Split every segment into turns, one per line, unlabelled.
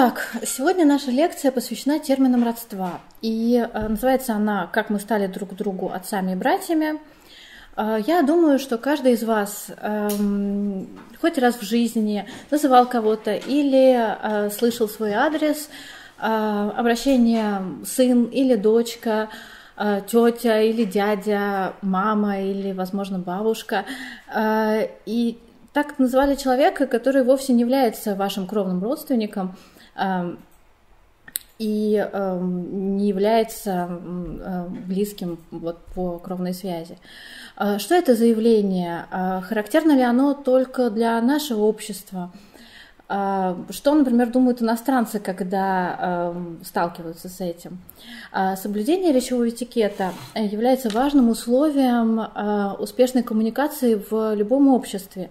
Итак, сегодня наша лекция посвящена терминам родства. И э, называется она «Как мы стали друг другу отцами и братьями». Э, я думаю, что каждый из вас э, хоть раз в жизни называл кого-то или э, слышал свой адрес, обращение сын или дочка, тетя или дядя, мама или, возможно, бабушка. И так называли человека, который вовсе не является вашим кровным родственником, и не является близким вот по кровной связи. А что это за явление? А характерно ли оно только для нашего общества? А, что, например, думают иностранцы, когда сталкиваются с этим? Соблюдение речевого этикета является важным условием успешной коммуникации в любом обществе.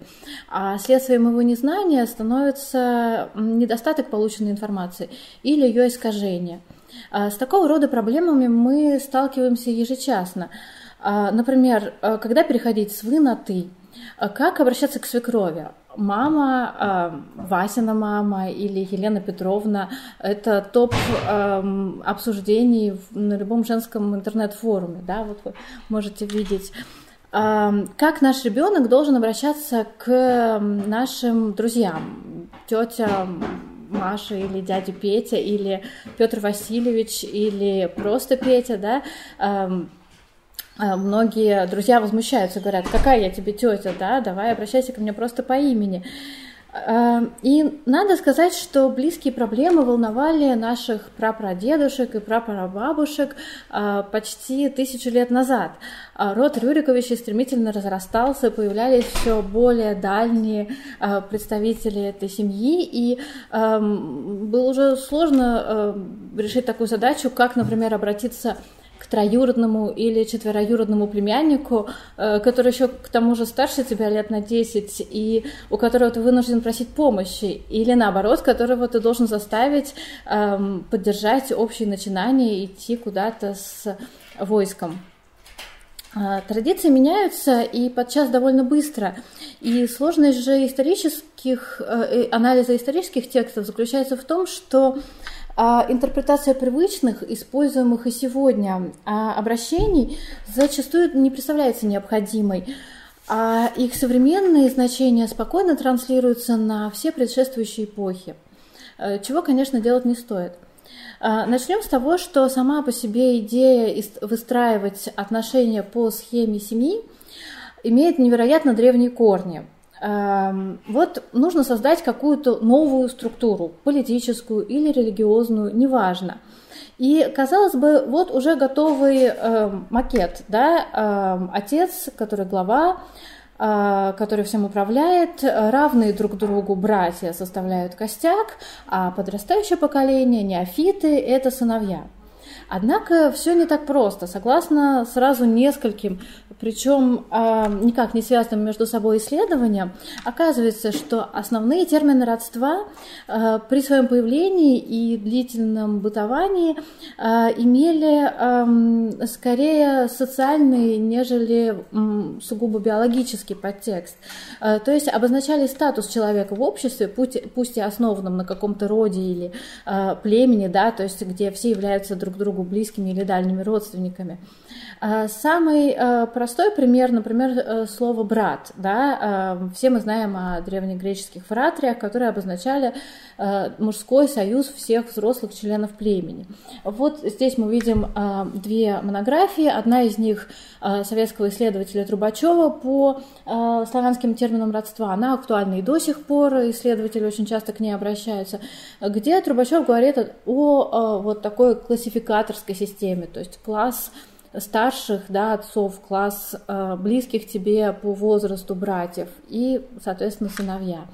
А следствием его незнания становится недостаток полученной информации или ее искажение. С такого рода проблемами мы сталкиваемся ежечасно. Например, когда переходить с «вы» на «ты», как обращаться к свекрови? Мама, э, Васина мама или Елена Петровна – это топ э, обсуждений на любом женском интернет-форуме, да, вот вы можете видеть. Э, как наш ребенок должен обращаться к нашим друзьям, тетя Маша или дядя Петя или Петр Васильевич или просто Петя, да, многие друзья возмущаются, говорят, какая я тебе тетя, да, давай обращайся ко мне просто по имени. А, и надо сказать, что близкие проблемы волновали наших прапрадедушек и прапрабабушек а, почти тысячу лет назад. Род Рюриковичей стремительно разрастался, появлялись все более дальние представители этой семьи, и было уже сложно решить такую задачу, как, например, обратиться троюродному или четвероюродному племяннику, э, который еще к тому же старше тебя лет на 10, и у которого ты вынужден просить помощи, или наоборот, которого ты должен заставить эм, поддержать общее начинание и идти куда-то с войском. А, традиции меняются и подчас довольно быстро. И сложность же исторических, э, анализа исторических текстов заключается в том, что интерпретация привычных, используемых и сегодня а обращений зачастую не представляется необходимой, а их современные значения спокойно транслируются на все предшествующие эпохи, э, чего, конечно, делать не стоит. А, начнем с того, что сама по себе идея выстраивать отношения по схеме семьи имеет невероятно древние корни – вот нужно создать какую-то новую структуру, политическую или религиозную, неважно. И, казалось бы, вот уже готовый э, макет, да, э, отец, который глава, э, который всем управляет, равные друг другу братья составляют костяк, а подрастающее поколение, неофиты – это сыновья. Однако все не так просто. Согласно сразу нескольким, причем э, никак не связанным между собой исследованиям, оказывается, что основные термины родства э, при своем появлении и длительном бытовании э, имели скорее социальный, нежели сугубо биологический подтекст. То есть обозначали статус человека в обществе, пусть, и основанном на каком-то роде или племени, да, то есть где все являются друг другу близкими или дальними родственниками. А, самый а, простой пример, например, э, слово «брат». Да? Все мы знаем о древнегреческих фратриях, которые обозначали мужской союз всех взрослых членов племени. Вот здесь мы видим две монографии. Одна из них советского исследователя Трубачева по славянским терминам родства. Она актуальна и до сих пор, исследователи очень часто к ней обращаются, где Трубачев говорит о вот такой классификаторской системе, то есть класс старших да, отцов, класс э, близких тебе по возрасту братьев и, соответственно, сыновья.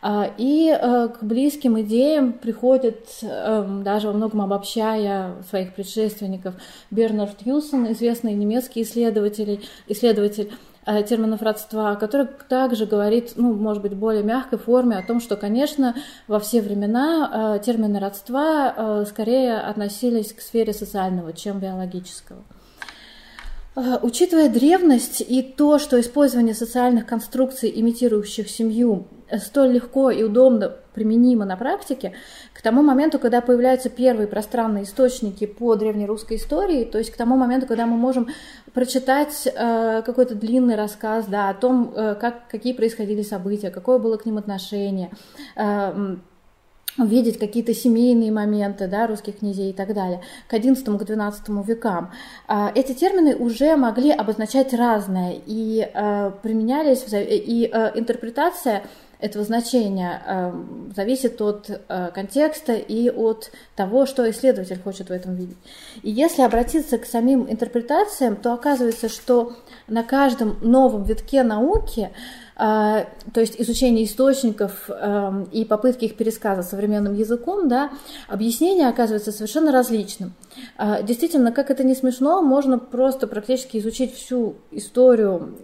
А, и э, к близким идеям приходит, эм, даже во многом обобщая своих предшественников, Бернард Юсон, известный немецкий исследователь, исследователь э, терминов родства, который также говорит, ну, может быть, в более мягкой форме о том, что, конечно, во все времена термины родства скорее относились к сфере социального, чем биологического. Учитывая древность и то, что использование социальных конструкций, имитирующих семью, столь легко и удобно применимо на практике, к тому моменту, когда появляются первые пространные источники по древнерусской истории, то есть к тому моменту, когда мы можем прочитать э, какой-то длинный рассказ да, о том, э, как, какие происходили события, какое было к ним отношение, э, увидеть какие-то семейные моменты да, русских князей и так далее, к XI, к XII векам. Э, эти термины уже могли обозначать разное и э, применялись, и э, интерпретация этого значения э, зависит от контекста и от того, что исследователь хочет в этом видеть. И если обратиться к самим интерпретациям, то оказывается, что на каждом новом витке науки то есть изучение источников и попытки их пересказа современным языком, да, объяснение оказывается совершенно различным. Действительно, как это не смешно, можно просто практически изучить всю историю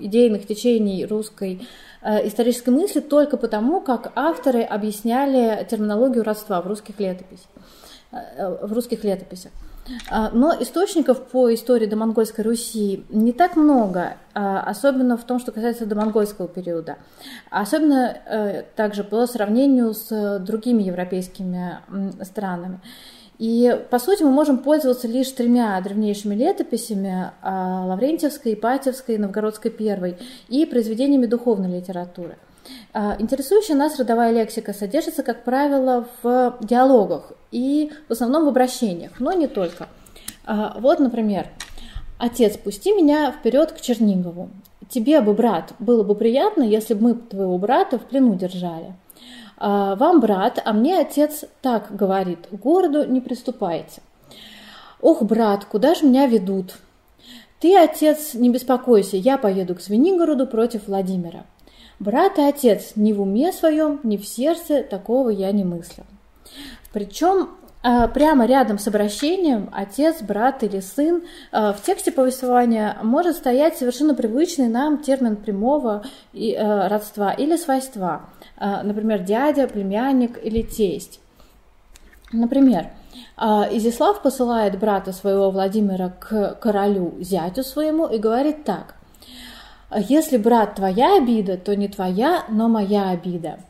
идейных течений русской Э, исторической мысли только потому, как авторы объясняли терминологию родства в русских летописях. Э, в русских летописях. Э, но источников по истории домонгольской Руси не так много, особенно в том, что касается домонгольского периода. Особенно также по сравнению с другими европейскими странами. И, по сути, мы можем пользоваться лишь тремя древнейшими летописями а, Лаврентьевской, Ипатьевской, Новгородской первой и произведениями духовной литературы. А, интересующая нас родовая лексика содержится, как правило, в диалогах и в основном в обращениях, но не только. А, вот, например, «Отец, пусти меня вперед к Чернигову. Тебе бы, брат, было бы приятно, если бы мы твоего брата в плену держали». А, вам брат, а мне отец так говорит, к городу не приступайте. Ох, брат, куда же меня ведут? Ты, отец, не беспокойся, я поеду к Звенигороду против Владимира. Брат и отец, ни в уме своем, ни в сердце такого я не мыслю. Причем а, прямо рядом с обращением отец, брат или сын а, в тексте повествования может стоять совершенно привычный нам термин прямого родства или свойства. Например, дядя, племянник или тесть. Например, Изяслав посылает брата своего Владимира к королю, зятю своему, и говорит так. «Если, брат, твоя обида, то не твоя, но моя обида».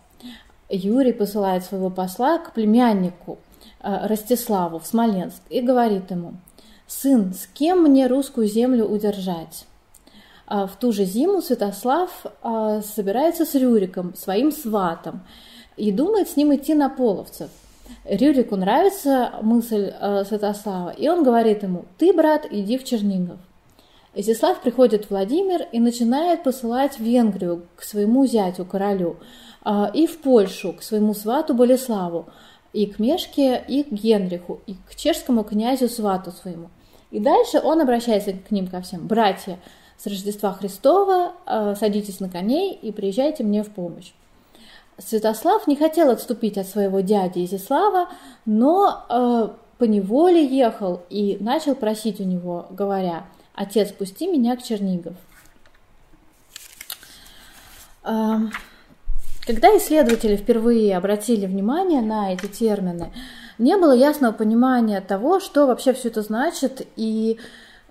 Юрий посылает своего посла к племяннику а, Ростиславу в Смоленск и говорит ему, «Сын, с кем мне русскую землю удержать?» А, в ту же зиму Святослав а, собирается с Рюриком, своим сватом, и думает с ним идти на половцев. Рюрику нравится мысль а, Святослава, и он говорит ему, ты, брат, иди в Чернигов. Изяслав приходит в Владимир и начинает посылать в Венгрию к своему зятю, королю, и в Польшу к своему свату Болеславу, и к Мешке, и к Генриху, и к чешскому князю свату своему. И дальше он обращается к ним ко всем. Братья, с Рождества Христова, э, садитесь на коней и приезжайте мне в помощь. Святослав не хотел отступить от своего дяди Изяслава, но э, по неволе ехал и начал просить у него, говоря, «Отец, пусти меня к Чернигов». Когда исследователи впервые обратили внимание на эти термины, не было ясного понимания того, что вообще все это значит и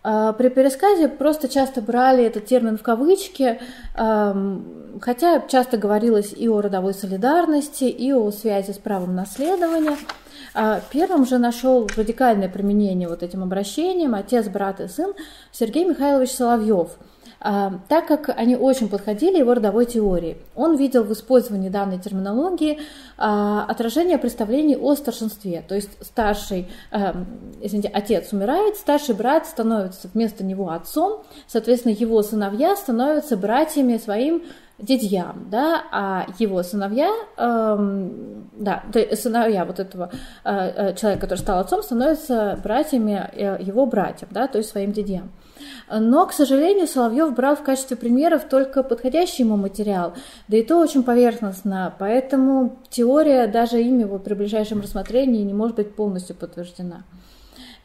а, при пересказе просто часто брали этот термин в кавычки, хотя часто говорилось и о родовой солидарности, и о связи с правом наследования. А первым же нашел радикальное применение вот этим обращением отец, брат и сын Сергей Михайлович Соловьев – а, так как они очень подходили его родовой теории. Он видел в использовании данной терминологии а, отражение представлений о старшинстве, то есть старший, а, извините, отец умирает, старший брат становится вместо него отцом, соответственно, его сыновья становятся братьями своим дядьям, да, а его сыновья, эм, да, сыновья вот этого э, э, человека, который стал отцом, становятся братьями э, его братьям, да, то есть своим дядьям. Но, к сожалению, Соловьев брал в качестве примеров только подходящий ему материал, да и то очень поверхностно, поэтому теория даже ими вот при ближайшем рассмотрении не может быть полностью подтверждена.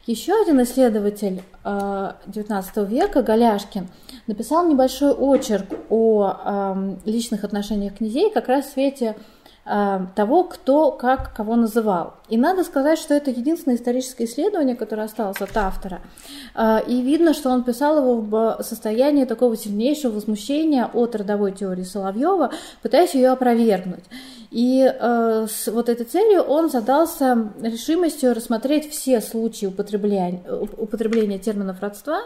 Еще один исследователь XIX э, века, Голяшкин, написал небольшой очерк о эм, личных отношениях князей как раз в свете того, кто как кого называл. И надо сказать, что это единственное историческое исследование, которое осталось от автора. Э, и видно, что он писал его в состоянии такого сильнейшего возмущения от родовой теории Соловьева, пытаясь ее опровергнуть. И э, с вот этой целью он задался решимостью рассмотреть все случаи употребления, употребления терминов родства,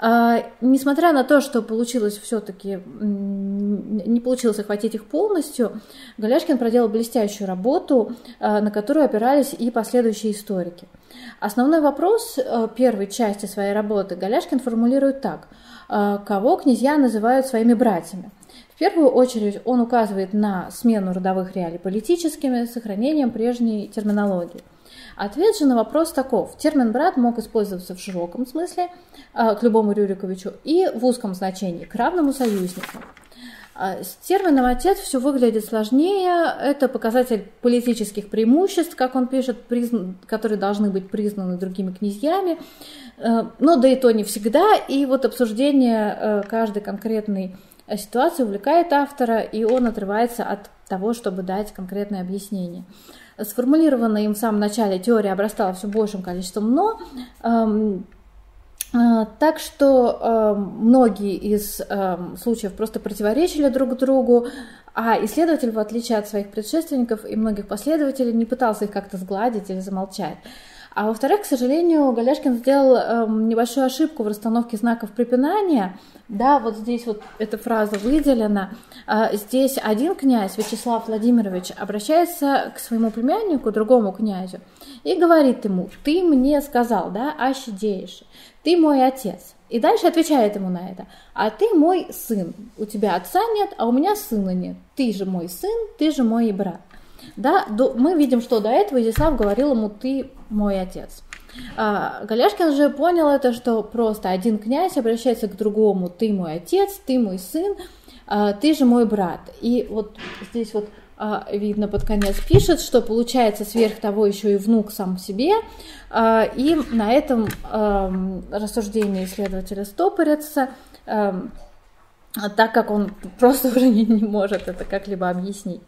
э, несмотря на то, что получилось все-таки, не получилось охватить их полностью, Голяшкин проделал блестящую работу, э, на которую опирались и последующие историки. Основной вопрос э, первой части своей работы Голяшкин формулирует так. Э, кого князья называют своими братьями? В первую очередь он указывает на смену родовых реалий политическими, сохранением прежней терминологии. Ответ же на вопрос таков. Термин «брат» мог использоваться в широком смысле к любому Рюриковичу и в узком значении, к равному союзнику. А с термином «отец» все выглядит сложнее. Это показатель политических преимуществ, как он пишет, призн... которые должны быть признаны другими князьями. Э, но да и то не всегда. И вот обсуждение э, каждой конкретной ситуация увлекает автора, и он отрывается от того, чтобы дать конкретное объяснение. Сформулированная им в самом начале теория обрастала все большим количеством «но», эм, э, так что э, многие из э, случаев просто противоречили друг другу, а исследователь, в отличие от своих предшественников и многих последователей, не пытался их как-то сгладить или замолчать. А во-вторых, к сожалению, Голяшкин сделал э, небольшую ошибку в расстановке знаков препинания. Да, вот здесь вот эта фраза выделена. Э, здесь один князь, Вячеслав Владимирович, обращается к своему племяннику, другому князю, и говорит ему, ты мне сказал, да, аще деешь, ты мой отец. И дальше отвечает ему на это. А ты мой сын. У тебя отца нет, а у меня сына нет. Ты же мой сын, ты же мой брат. Да, до, мы видим, что до этого Изяслав говорил ему, ты мой отец. А, Голяшкин же понял это, что просто один князь обращается к другому, ты мой отец, ты мой сын, а, ты же мой брат. И вот здесь вот видно под конец пишет, что получается сверх того еще и внук сам себе, а, и на этом а, рассуждение исследователя стопорится, а, так как он просто уже не может это как-либо объяснить.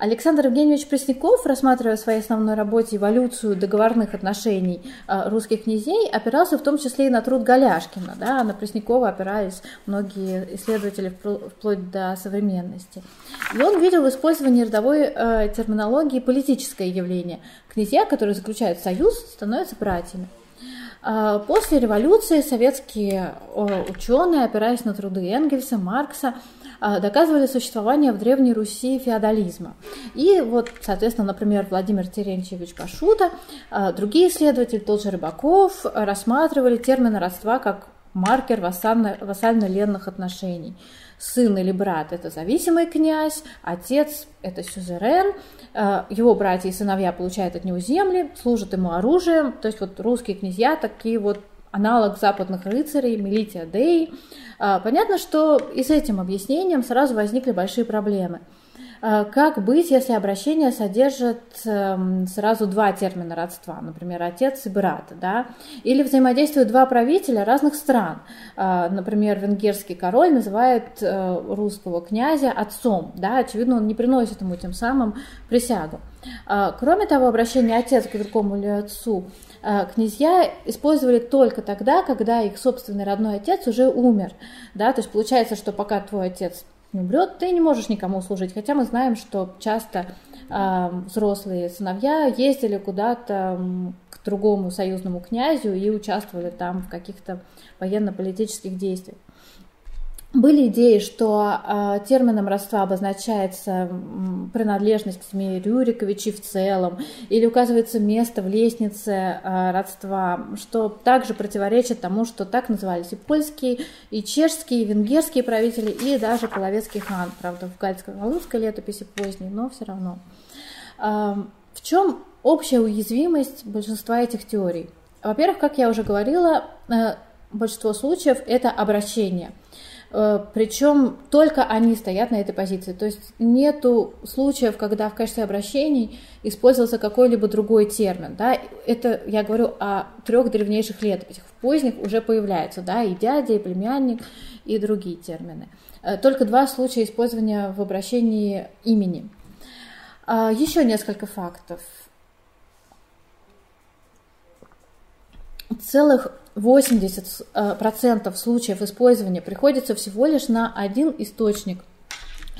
Александр Евгеньевич Пресняков, рассматривая в своей основной работе эволюцию договорных отношений э, русских князей, опирался в том числе и на труд Голяшкина. Да, на Преснякова опирались многие исследователи вплоть до современности. И он видел в использовании родовой э, терминологии политическое явление. Князья, которые заключают союз, становятся братьями. Э, после революции советские ученые, опираясь на труды Энгельса, Маркса, доказывали существование в Древней Руси феодализма. И вот, соответственно, например, Владимир Терентьевич Пашута, а, другие исследователи, тот же Рыбаков, рассматривали термин родства как маркер вассально-ленных отношений. Сын или брат – это зависимый князь, отец – это сюзерен, а, его братья и сыновья получают от него земли, служат ему оружием, то есть вот русские князья такие вот аналог западных рыцарей, Милития Дей. А, понятно, что и с этим объяснением сразу возникли большие проблемы. А, как быть, если обращение содержит эм, сразу два термина родства, например, отец и брат, да? Или взаимодействуют два правителя разных стран. А, например, венгерский король называет э, русского князя отцом, да? Очевидно, он не приносит ему тем самым присягу. Кроме того, обращение отец к другому или отцу князья использовали только тогда, когда их собственный родной отец уже умер. Да? То есть получается, что пока твой отец не умрет, ты не можешь никому служить. Хотя мы знаем, что часто э, взрослые сыновья ездили куда-то к другому союзному князю и участвовали там в каких-то военно-политических действиях. Были идеи, что э, термином родства обозначается принадлежность к семье Рюриковичей в целом, или указывается место в лестнице э, родства, что также противоречит тому, что так назывались и польские, и чешские, и венгерские правители, и даже половецкий хан, правда, в гальско-галузской летописи поздней, но все равно. Э, в чем общая уязвимость большинства этих теорий? Во-первых, как я уже говорила, э, большинство случаев это обращение – Причем только они стоят на этой позиции. То есть нету случаев, когда в качестве обращений использовался какой-либо другой термин. Да? Это я говорю о трех древнейших летописях. В поздних уже появляются да, и дядя, и племянник, и другие термины. Э, только два случая использования в обращении имени. А, еще несколько фактов. Целых 80% э, случаев использования приходится всего лишь на один источник –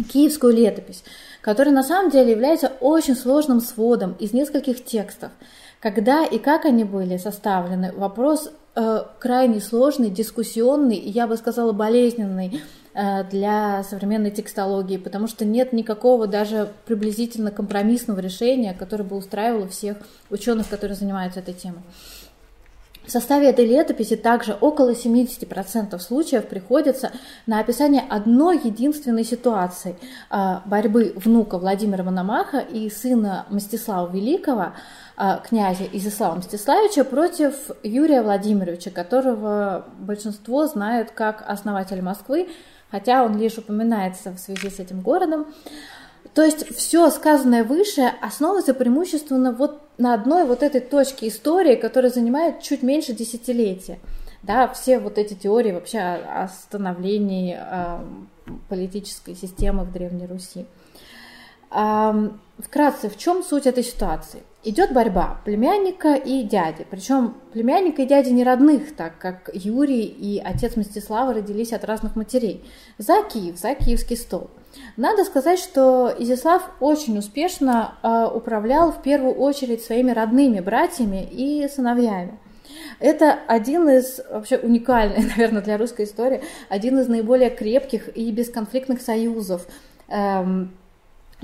киевскую летопись, который на самом деле является очень сложным сводом из нескольких текстов. Когда и как они были составлены, вопрос э, крайне сложный, дискуссионный, я бы сказала болезненный э, для современной текстологии, потому что нет никакого даже приблизительно компромиссного решения, которое бы устраивало всех ученых, которые занимаются этой темой. В составе этой летописи также около 70% случаев приходится на описание одной единственной ситуации а, борьбы внука Владимира Мономаха и сына Мстислава Великого, а, князя Изяслава Мстиславича, против Юрия Владимировича, которого большинство знают как основателя Москвы, хотя он лишь упоминается в связи с этим городом. То есть все сказанное выше основывается преимущественно вот на одной вот этой точке истории, которая занимает чуть меньше десятилетия. Да, все вот эти теории вообще о становлении э, политической системы в Древней Руси. Э, вкратце, в чем суть этой ситуации? Идет борьба племянника и дяди. Причем племянника и дяди не родных, так как Юрий и отец Мстислава родились от разных матерей. За Киев, за киевский стол. Надо сказать, что Изяслав очень успешно э, управлял в первую очередь своими родными братьями и сыновьями. Это один из, вообще уникальный, наверное, для русской истории, один из наиболее крепких и бесконфликтных союзов, эм,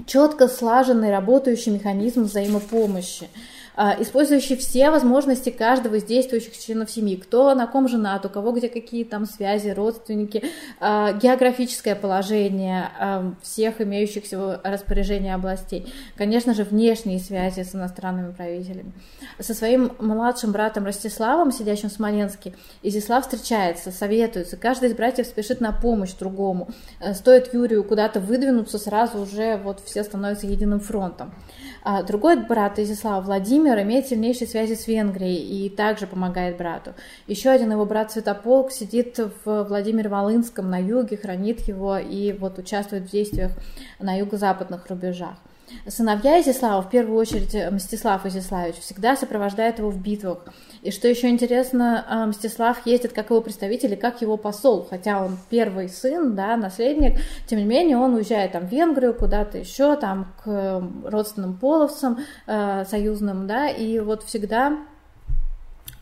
четко слаженный работающий механизм взаимопомощи. А, использующий все возможности каждого из действующих членов семьи, кто на ком женат, у кого где какие там связи, родственники, а, географическое положение а, всех имеющихся в распоряжении областей, конечно же, внешние связи с иностранными правителями. Со своим младшим братом Ростиславом, сидящим в Смоленске, Изяслав встречается, советуется, каждый из братьев спешит на помощь другому. Стоит Юрию куда-то выдвинуться, сразу уже вот все становятся единым фронтом. А другой брат Изяслава Владимир имеет сильнейшие связи с Венгрией и также помогает брату. Еще один его брат Святополк сидит в Владимире Волынском на юге, хранит его и вот участвует в действиях на юго-западных рубежах. Сыновья Изяслава, в первую очередь э, Мстислав Изяславич, всегда сопровождают его в битвах. И что еще интересно, э, Мстислав ездит как его представитель и как его посол, хотя он первый сын, да, наследник, тем не менее он уезжает там в Венгрию, куда-то еще, там к э, родственным половцам э, союзным, да, и вот всегда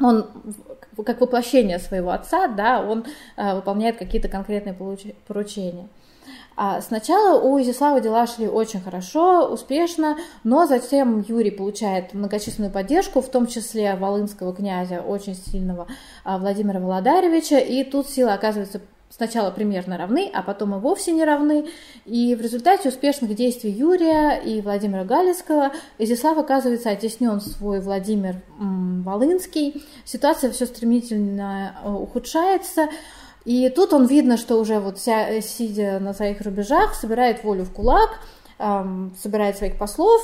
он как воплощение своего отца, да, он э, выполняет какие-то конкретные поручения. А сначала у Изяслава дела шли очень хорошо, успешно, но затем Юрий получает многочисленную поддержку, в том числе волынского князя, очень сильного а, Владимира Володаревича, и тут силы оказываются сначала примерно равны, а потом и вовсе не равны. И в результате успешных действий Юрия и Владимира Галицкого Изяслав оказывается оттеснен свой Владимир Волынский. Ситуация все стремительно э, ухудшается. И тут он видно, что уже вот вся, сидя на своих рубежах, собирает волю в кулак, собирает своих послов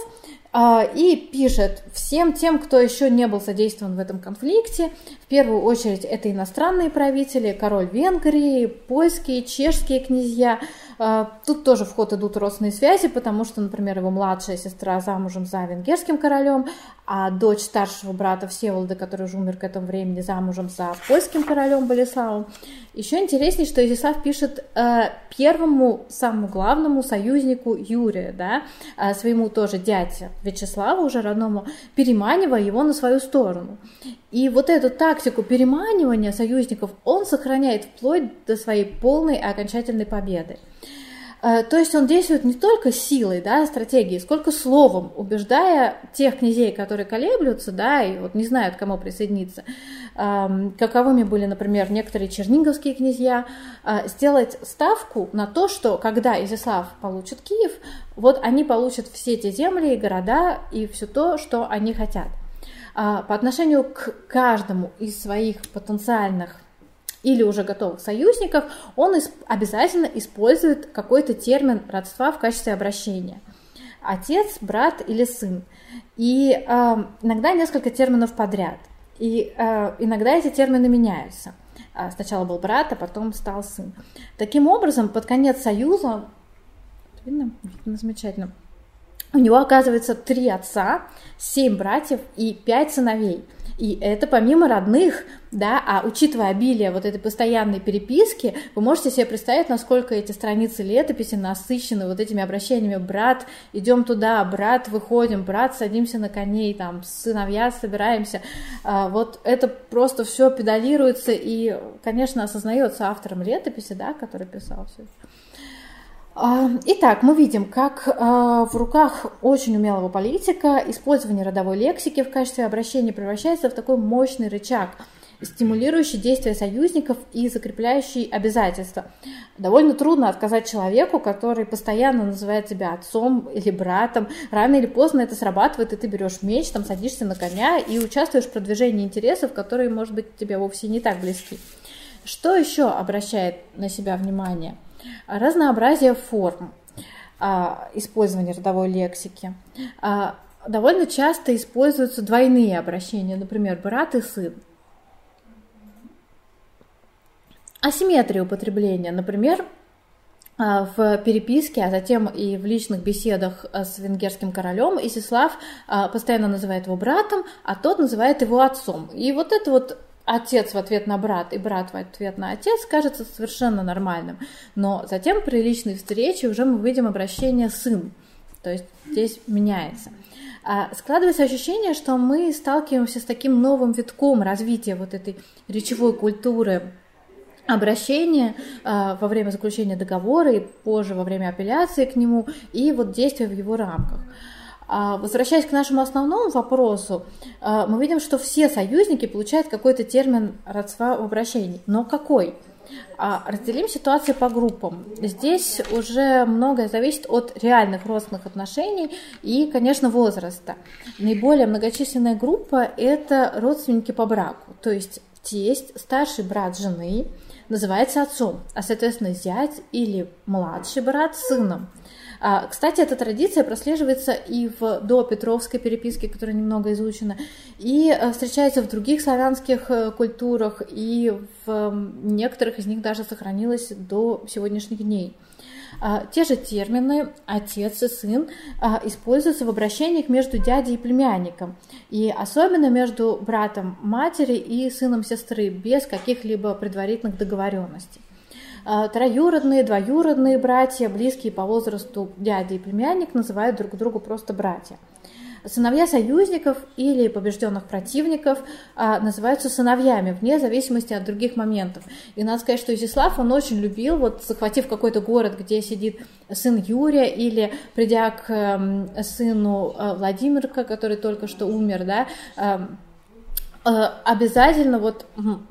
э, и пишет всем тем, кто еще не был задействован в этом конфликте. Первую очередь это иностранные правители, король Венгрии, польские, чешские князья, а, тут тоже в ход идут родственные связи, потому что, например, его младшая сестра замужем за венгерским королем, а дочь старшего брата Всеволода, который уже умер к этому времени, замужем за польским королем Болеславом. Еще интереснее, что Изяслав пишет э, первому, самому главному союзнику Юрия, да, э, своему тоже дяде Вячеславу, уже родному, переманивая его на свою сторону. И вот эту тактику переманивания союзников он сохраняет вплоть до своей полной и окончательной победы. Э, то есть он действует не только силой, да, стратегией, сколько словом, убеждая тех князей, которые колеблются, да, и вот не знают, кому присоединиться, эм, каковыми были, например, некоторые черниговские князья, э, сделать ставку на то, что когда Изяслав получит Киев, вот они получат все те земли и города и все то, что они хотят. А, по отношению к каждому из своих потенциальных или уже готовых союзников, он обязательно использует какой-то термин родства в качестве обращения. Отец, брат или сын. И э, иногда несколько терминов подряд. И э, иногда эти термины меняются. Сначала был брат, а потом стал сын. Таким образом, под конец союза, видно, видно замечательно, у него оказывается три отца, семь братьев и пять сыновей – и это помимо родных, да, а учитывая обилие вот этой постоянной переписки, вы можете себе представить, насколько эти страницы летописи насыщены вот этими обращениями «брат, идем туда», «брат, выходим», «брат, садимся на коней», там, «сыновья, собираемся». А, вот это просто все педалируется и, конечно, осознается автором летописи, да, который писал все это. А, итак, мы видим, как а, в руках очень умелого политика использование родовой лексики в качестве обращения превращается в такой мощный рычаг, стимулирующий действия союзников и закрепляющий обязательства. Довольно трудно отказать человеку, который постоянно называет тебя отцом или братом. Рано или поздно это срабатывает, и ты берешь меч, там садишься на коня и участвуешь в продвижении интересов, которые, может быть, тебе вовсе не так близки. Что еще обращает на себя внимание – разнообразие форм а, использования родовой лексики. А, довольно часто используются двойные обращения, например, брат и сын. Асимметрия употребления, например, а, в переписке, а затем и в личных беседах с венгерским королем Исислав постоянно называет его братом, а тот называет его отцом. И вот это вот отец в ответ на брат и брат в ответ на отец кажется совершенно нормальным. Но затем при личной встрече уже мы видим обращение сын. То есть здесь меняется. А складывается ощущение, что мы сталкиваемся с таким новым витком развития вот этой речевой культуры обращения а, во время заключения договора и позже во время апелляции к нему и вот действия в его рамках. А, возвращаясь к нашему основному вопросу, а, мы видим, что все союзники получают какой-то термин родства в обращении. Но какой? А, разделим ситуацию по группам. Здесь уже многое зависит от реальных родственных отношений и, конечно, возраста. Наиболее многочисленная группа – это родственники по браку, то есть тесть, старший брат жены называется отцом, а, соответственно, зять или младший брат – сыном. А, кстати, эта традиция прослеживается и в допетровской переписке, которая немного изучена, и э, встречается в других славянских э, культурах, и в некоторых из них даже сохранилась до сегодняшних дней. А, те же термины отец и сын а, используются в обращениях между дядей и племянником, и особенно между братом матери и сыном сестры, без каких-либо предварительных договоренностей. А, троюродные, двоюродные братья, близкие по возрасту дядя и племянник, называют друг друга просто братья. Сыновья союзников или побежденных противников а, называются сыновьями, вне зависимости от других моментов. И надо сказать, что Изяслав, он очень любил, вот захватив какой-то город, где сидит сын Юрия, или придя к э, сыну э, Владимирка, который только что умер, да, Э, обязательно вот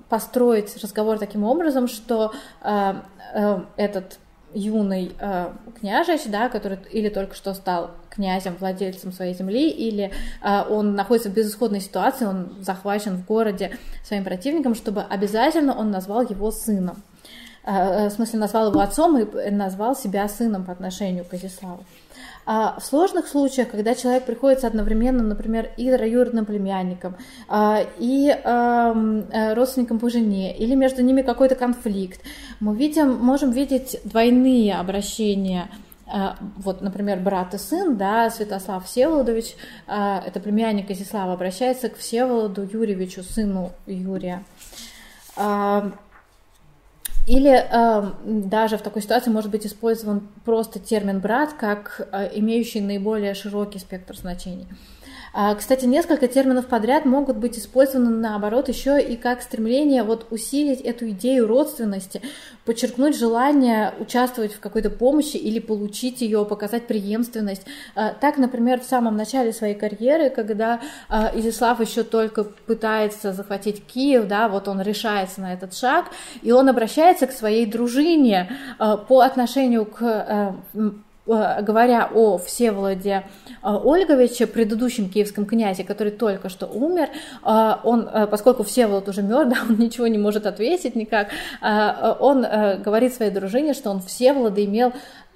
построить разговор таким образом, что э, э, этот юный э, княжич, да, который или только что стал князем, владельцем своей земли, или э, он находится в безысходной ситуации, он захвачен в городе своим противником, чтобы обязательно он назвал его сыном. Э, в смысле, назвал его отцом и назвал себя сыном по отношению к Изяславу. А в сложных случаях, когда человек приходится одновременно, например, и троюродным племянником, а, и э, родственником по жене, или между ними какой-то конфликт, мы видим, можем видеть двойные обращения а, вот, например, брат и сын, да, Святослав Всеволодович, это племянник Изяслава, обращается к Всеволоду Юрьевичу, сыну Юрия. Или э, даже в такой ситуации может быть использован просто термин брат как э, имеющий наиболее широкий спектр значений. А, кстати, несколько терминов подряд могут быть использованы наоборот еще и как стремление вот усилить эту идею родственности, подчеркнуть желание участвовать в какой-то помощи или получить ее, показать преемственность. А, так, например, в самом начале своей карьеры, когда а, Изяслав еще только пытается захватить Киев, да, вот он решается на этот шаг, и он обращается к своей дружине по отношению к говоря о Всеволоде э, Ольговиче, предыдущем киевском князе, который только что умер, э, он, поскольку Всеволод уже мертв, он ничего не может ответить никак, он говорит своей дружине, что он Всеволода имел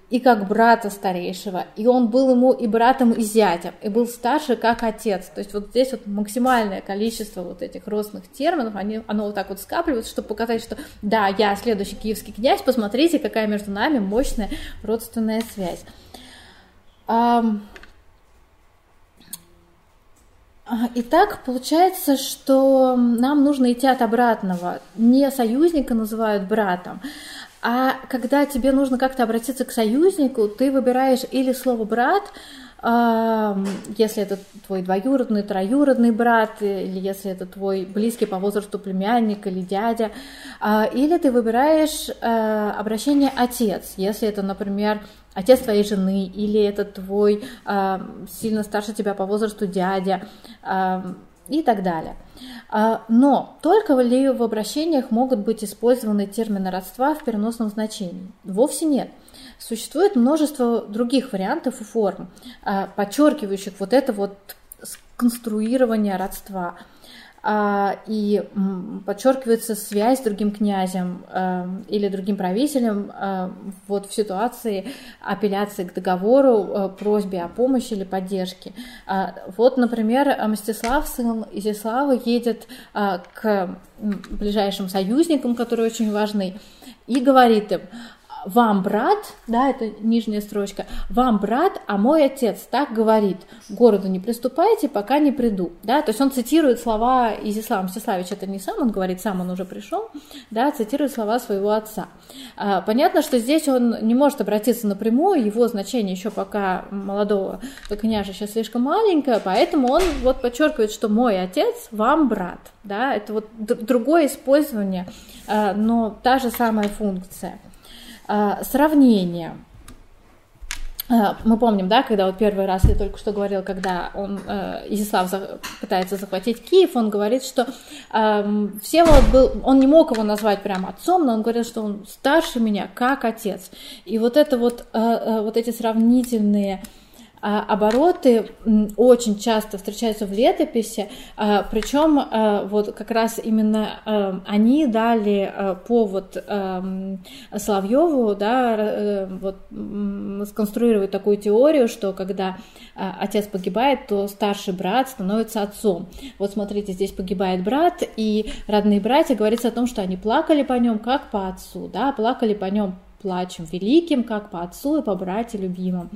и как брата старейшего, и он был ему и братом, и зятем, и был старше как отец. То есть вот здесь вот максимальное количество вот этих родственных терминов, они, оно вот так вот скапливается, чтобы показать, что да, я следующий киевский князь, посмотрите, какая между нами мощная родственная связь. Итак, получается, что нам нужно идти от обратного. Не союзника называют братом, а когда тебе нужно как-то обратиться к союзнику, ты выбираешь или слово брат, если это твой двоюродный, троюродный брат, или если это твой близкий по возрасту племянник или дядя, а, или ты выбираешь э, обращение отец, если это, например, отец твоей жены, или это твой сильно старше тебя по возрасту дядя и так далее. А, но только ли в обращениях могут быть использованы термины родства в переносном значении? Вовсе нет. Существует множество других вариантов и форм, а, подчеркивающих вот это вот конструирование родства – и подчеркивается связь с другим князем а, или другим правителем а, вот в ситуации апелляции к договору, просьбе о помощи или поддержке. Вот, например, Мстислав, сын Изяслава, едет к ближайшим союзникам, которые очень важны, и говорит им, вам брат, да, это нижняя строчка, вам брат, а мой отец так говорит, городу не приступайте, пока не приду, да, то есть он цитирует слова Изислама Мстиславич, это не сам он говорит, сам он уже пришел, да, цитирует слова своего отца. А, понятно, что здесь он не может обратиться напрямую, его значение еще пока молодого княжича слишком маленькое, поэтому он вот подчеркивает, что мой отец вам брат, да, это вот другое использование, а, но та же самая функция. А, сравнение. А, мы помним, да, когда вот первый раз я только что говорил, когда он, э, Изяслав за, пытается захватить Киев, он говорит, что э, Всеволод был, он не мог его назвать прямо отцом, но он говорил, что он старше меня, как отец. И вот это вот, э, э вот эти сравнительные а, обороты очень часто встречаются в летописи, а, причем а, вот как раз именно они дали повод Соловьеву да, э, вот, сконструировать такую теорию, что когда отец погибает, то старший брат становится отцом. Вот смотрите, здесь погибает брат, и родные братья говорится о том, что они плакали по нем как по отцу, да, плакали по нем плачем великим, как по отцу и по брате любимым.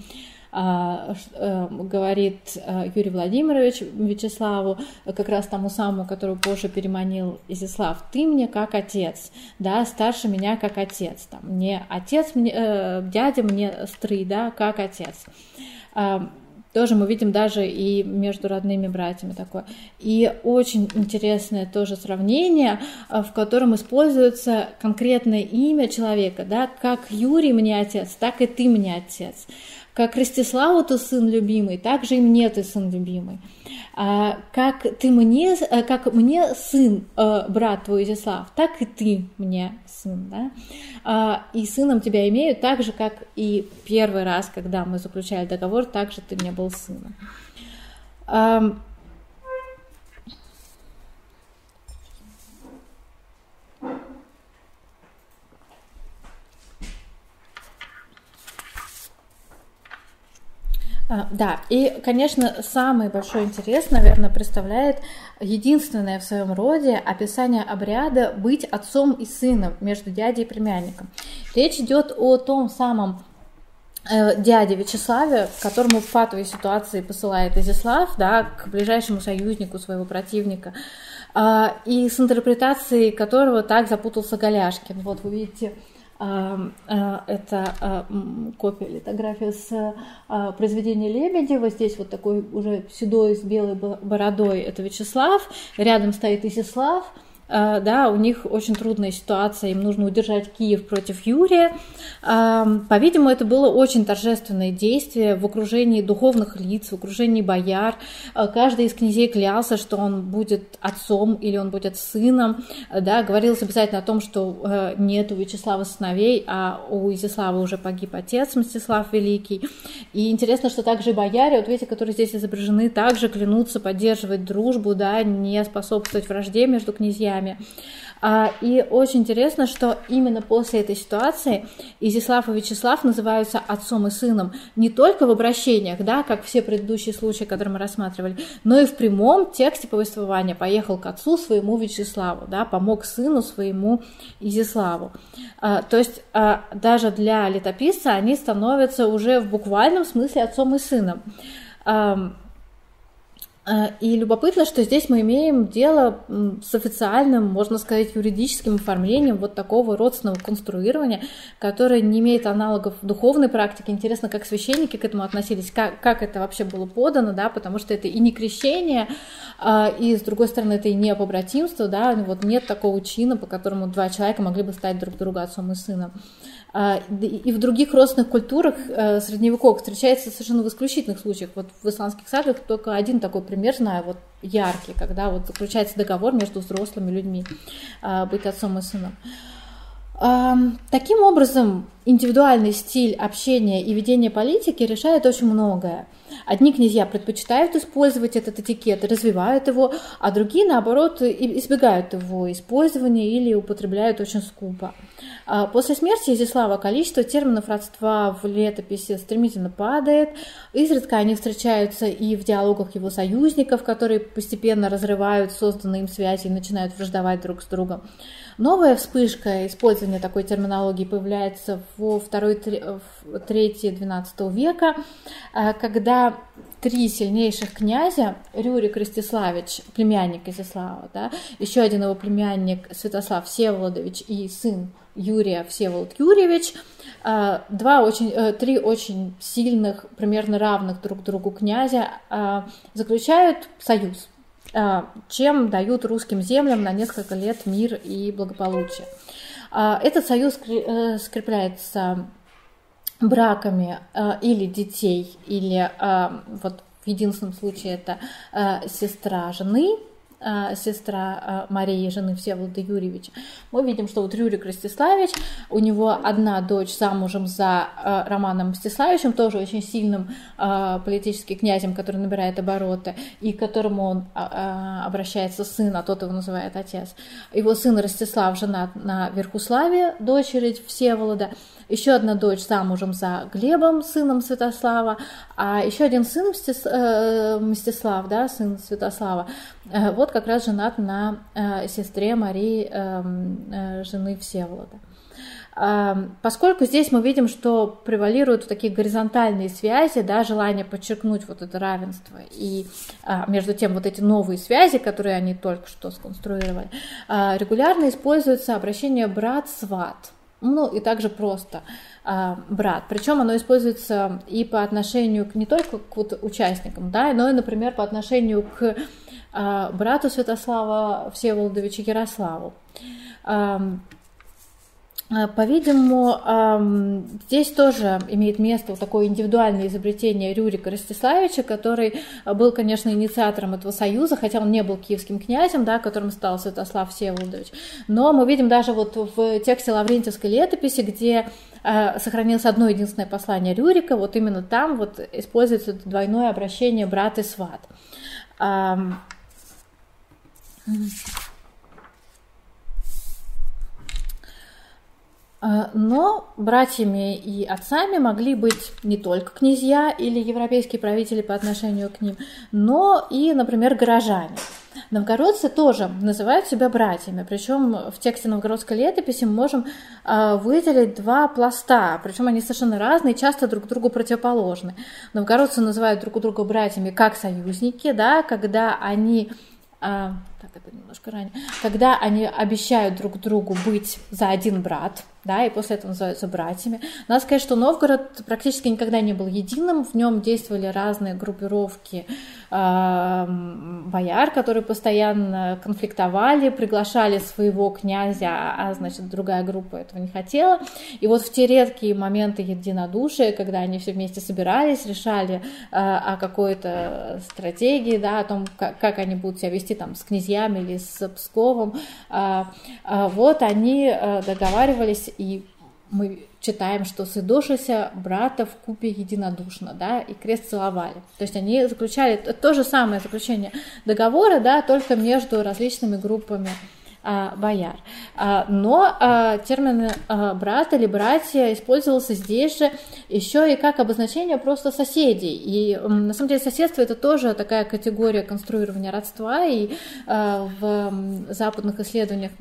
А, э, говорит э, Юрий Владимирович Вячеславу, как раз тому самому, которого позже переманил Изяслав, ты мне как отец, да, старше меня как отец, там, не отец, мне, э, дядя мне стрый, да, как отец. А, тоже мы видим даже и между родными братьями такое. И очень интересное тоже сравнение, в котором используется конкретное имя человека, да, как Юрий мне отец, так и ты мне отец. Как Ростиславу ты сын любимый, так же и мне ты сын любимый. А, как ты мне, э, как мне сын, э, брат твой Изяслав, так и ты мне сын, да? А, и сыном тебя имею так же, как и первый раз, когда мы заключали договор, так же ты мне был сыном. А, да, и, конечно, самый большой интерес, наверное, представляет единственное в своем роде описание обряда быть отцом и сыном между дядей и племянником. Речь идет о том самом э, дяде Вячеславе, которому в патовой ситуации посылает Изяслав, да, к ближайшему союзнику своего противника, а, и с интерпретацией которого так запутался Голяшкин. Вот вы видите Это копия литография с произведения Лебедева. Здесь вот такой уже седой с белой бородой это Вячеслав. Рядом стоит Изяслав. А, да, у них очень трудная ситуация, им нужно удержать Киев против Юрия. По-видимому, это было очень торжественное действие в окружении духовных лиц, в окружении бояр. А, каждый из князей клялся, что он будет отцом или он будет сыном. Да, говорилось обязательно о том, что э, нет у Вячеслава сыновей, а у Изяслава уже погиб отец Мстислав Великий. И интересно, что также бояре, вот видите, которые здесь изображены, также клянутся поддерживать дружбу, да, не способствовать вражде между князьями вещами. А, и очень интересно, что именно после этой ситуации Изяслав и Вячеслав называются отцом и сыном не только в обращениях, да, как все предыдущие случаи, которые мы рассматривали, но и в прямом тексте повествования поехал к отцу своему Вячеславу, да, помог сыну своему Изяславу. А, то есть а, даже для летописца они становятся уже в буквальном смысле отцом и сыном. А, и любопытно, что здесь мы имеем дело с официальным, можно сказать, юридическим оформлением вот такого родственного конструирования, которое не имеет аналогов в духовной практике. Интересно, как священники к этому относились, как, как это вообще было подано, да, потому что это и не крещение, а, и, с другой стороны, это и не побратимство, да, вот нет такого чина, по которому два человека могли бы стать друг другу отцом и сыном. А, и в других родственных культурах э, средневековых встречается совершенно в исключительных случаях. Вот в исламских садах только один такой пример знаю, вот яркий, когда вот заключается договор между взрослыми людьми а, быть отцом и сыном. Таким образом, индивидуальный стиль общения и ведения политики решает очень многое. Одни князья предпочитают использовать этот этикет, развивают его, а другие, наоборот, избегают его использования или употребляют очень скупо. А после смерти Изяслава количество терминов родства в летописи стремительно падает. Изредка они встречаются и в диалогах его союзников, которые постепенно разрывают созданные им связи и начинают враждовать друг с другом. Новая вспышка использования такой терминологии появляется во второй, третьей, XII века, а, когда три сильнейших князя, Рюрик Ростиславич, племянник Изяслава, да, еще один его племянник Святослав Всеволодович и сын Юрия Всеволод Юрьевич, а, два очень, э, три очень сильных, примерно равных друг другу князя заключают союз, чем дают русским землям на несколько лет мир и благополучие. Этот союз э, скрепляется браками или детей, или вот в единственном случае это сестра жены, а, сестра а, Марии, жены Всеволода Юрьевича, мы видим, что вот Рюрик Ростиславич, у него одна дочь замужем за а, Романом Мстиславичем, тоже очень сильным политическим князем, который набирает обороты, и к которому он обращается сын, а тот его называет отец. Его сын Ростислав женат на Верхуславе, дочери Всеволода, еще одна дочь замужем за Глебом, сыном Святослава, а еще один сын э, Мстислав, да, сын Святослава, э, вот как раз женат на э, сестре Марии, эм, жены Всеволода. Поскольку здесь мы видим, что превалируют такие горизонтальные связи, да, желание подчеркнуть вот это равенство, и а, между тем вот эти новые связи, которые они только что сконструировали, регулярно используется обращение брат-сват – ну и также просто брат. Причем оно используется и по отношению к, не только к вот, участникам, да, но и, например, по отношению к брату Святослава Всеволодовичу Ярославу. А, а, по-видимому, здесь тоже имеет место такое индивидуальное изобретение Рюрика Ростиславича, который был, конечно, инициатором этого союза, хотя он не был киевским князем, да, которым стал Святослав Всеволодович. Но мы видим даже вот в тексте Лаврентьевской летописи, где а, сохранилось одно единственное послание Рюрика, вот именно там вот используется двойное обращение брат и сват. А, но братьями и отцами могли быть не только князья или европейские правители по отношению к ним, но и, например, горожане. Новгородцы тоже называют себя братьями, причем в тексте новгородской летописи мы можем а, выделить два пласта, причем они совершенно разные, часто друг другу противоположны. Новгородцы называют друг друга братьями как союзники, да, когда они а, так это немножко ранее, когда они обещают друг другу быть за один брат, да, и после этого называются братьями. Надо сказать, что Новгород практически никогда не был единым, в нем действовали разные группировки бояр, которые постоянно конфликтовали, приглашали своего князя, а, значит, другая группа этого не хотела. И вот в те редкие моменты единодушия, когда они все вместе собирались, решали э, о какой-то стратегии, да, о том, как, как они будут себя вести там с князьями или с Псковом, э, э, вот они э, договаривались и мы читаем, что «сыдошися брата в купе единодушно», да, и крест целовали. То есть они заключали то же самое заключение договора, да, только между различными группами а, бояр. А, но а, термин брат или братья использовался здесь же еще и как обозначение просто соседей. И на самом деле соседство это тоже такая категория конструирования родства, и в западных исследованиях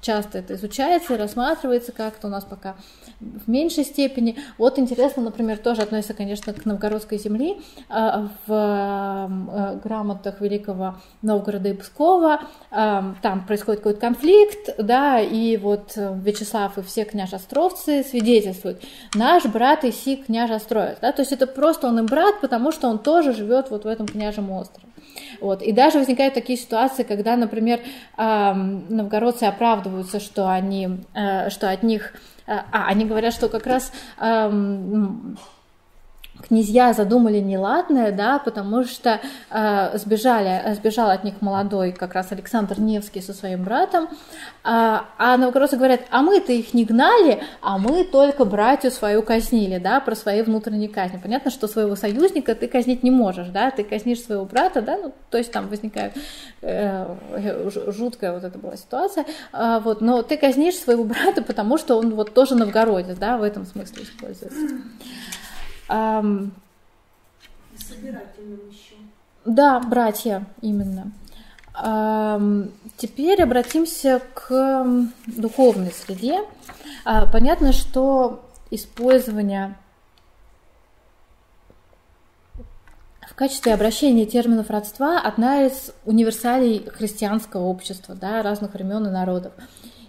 часто это изучается и рассматривается как-то у нас пока в меньшей степени. Вот интересно, например, тоже относится, конечно, к новгородской земле. В э, грамотах Великого Новгорода и Пскова там происходит какой-то конфликт, да, и вот Вячеслав и все княжестровцы свидетельствуют, наш брат Иси княжестровец, да, то есть это просто он им брат, потому что он тоже живет вот в этом княжем острове. Вот. И даже возникают такие ситуации, когда, например, новгородцы оправдываются, что, они, э, что от них... Э, а, они говорят, что как раз князья задумали неладное, да, потому что э, сбежали, сбежал от них молодой как раз Александр Невский со своим братом, а, а новгородцы говорят, а мы-то их не гнали, а мы только братью свою казнили, да, про свои внутренние казни. Понятно, что своего союзника ты казнить не можешь, да, ты казнишь своего брата, да, ну, то есть там возникает э, жуткая вот эта была ситуация, э, вот, но ты казнишь своего брата, потому что он вот тоже новгородец, да, в этом смысле используется.
Um, Собирательным еще.
Да, братья, именно. Теперь обратимся к духовной среде. Uh, понятно, что использование в качестве обращения терминов родства одна из универсалей христианского общества да, разных времен и народов.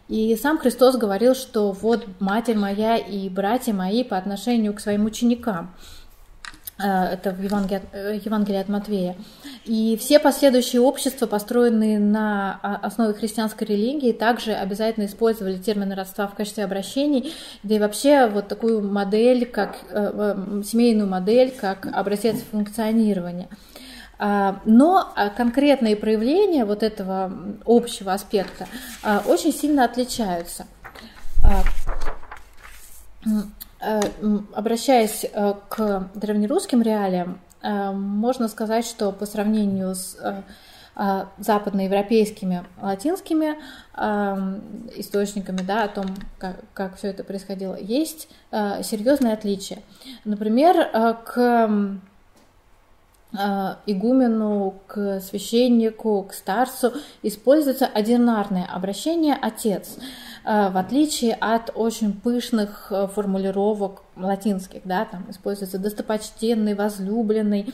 И сам Христос говорил, что вот матерь моя и братья мои по отношению к своим ученикам. Э, это в Евангелии, э, от Матвея. И все последующие общества, построенные на основе христианской религии, также обязательно использовали термины родства в качестве обращений, да и вообще вот такую модель, как э, семейную модель, как образец функционирования. А, но а, конкретные проявления вот этого общего аспекта а, очень сильно отличаются. Обращаясь к древнерусским реалиям, можно сказать, что по сравнению с западноевропейскими латинскими источниками да, о том, как, как все это происходило, есть серьезные отличия. Например, к Э, игумену, к священнику, к старцу используется одинарное обращение «отец», э, в отличие от очень пышных э, формулировок латинских, да, там используется «достопочтенный», «возлюбленный».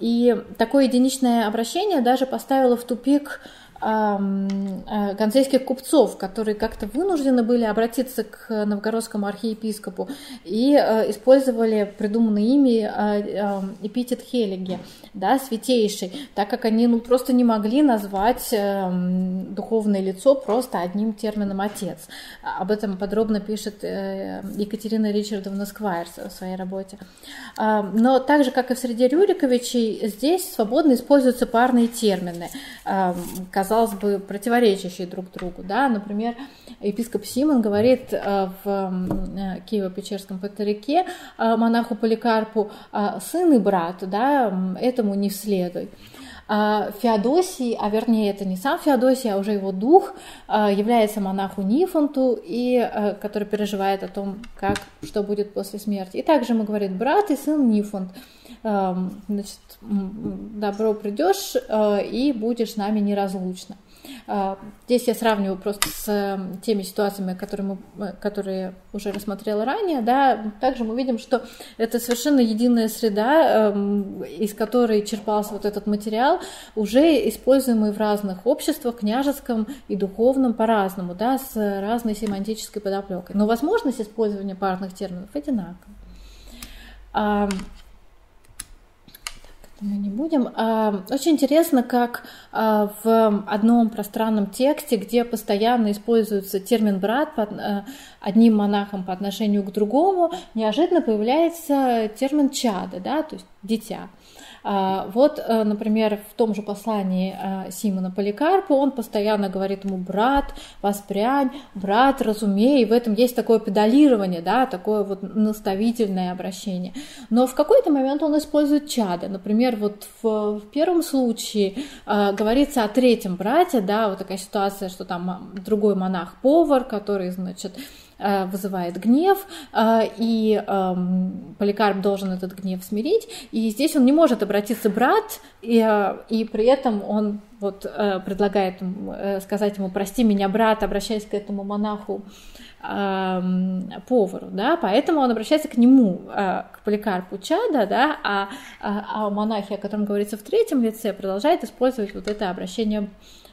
И такое единичное обращение даже поставило в тупик Э, ганзейских купцов, которые как-то вынуждены были обратиться к новгородскому архиепископу и э, использовали придуманный ими э, эпитет Хелиги, да, святейший, так как они ну, просто не могли назвать духовное лицо просто одним термином «отец». Об этом подробно пишет Екатерина Ричардовна Сквайрс в своей работе. Но так же, как и в среде Рюриковичей, здесь свободно используются парные термины казалось бы, противоречащие друг другу. Да? Например, епископ Симон говорит э, в э, Киево-Печерском патрике э, монаху Поликарпу «сын и брат, да, этому не следуй». А Феодосий, а вернее это не сам Феодосий, а уже его дух, является монаху Нифонту, и, который переживает о том, как, что будет после смерти. И также ему говорит брат и сын Нифонт. Значит, добро придешь и будешь с нами неразлучно. Э, здесь я сравниваю просто с теми ситуациями, которые, мы, которые уже рассмотрела ранее. Да. Также мы видим, что это совершенно единая среда, эм, из которой черпался вот этот материал. уже используемые в разных обществах, княжеском и духовном по-разному, да, с разной семантической подоплекой. Но возможность использования парных терминов одинакова. Мы не будем. Очень интересно, как в одном пространном тексте, где постоянно используется термин брат под одним монахом по отношению к другому, неожиданно появляется термин чада, да, то есть дитя. А, вот, э, например, в том же послании э, Симона Поликарпу он постоянно говорит ему «брат, воспрянь, брат, разумей», и в этом есть такое педалирование, да, такое вот наставительное обращение. Но в какой-то момент он использует чада. Например, вот в, в первом случае э, говорится о третьем брате, да, вот такая ситуация, что там другой монах-повар, который, значит, вызывает гнев, э, и эм, Поликарп должен этот гнев смирить, и здесь он не может обратиться брат, и, э, и при этом он вот предлагает сказать ему «прости меня, брат», обращаясь к этому монаху, эм, повару, да, поэтому он обращается к нему, к Поликарпу Чада, да, а, а, а монахи, о котором говорится в третьем лице, продолжает использовать вот это обращение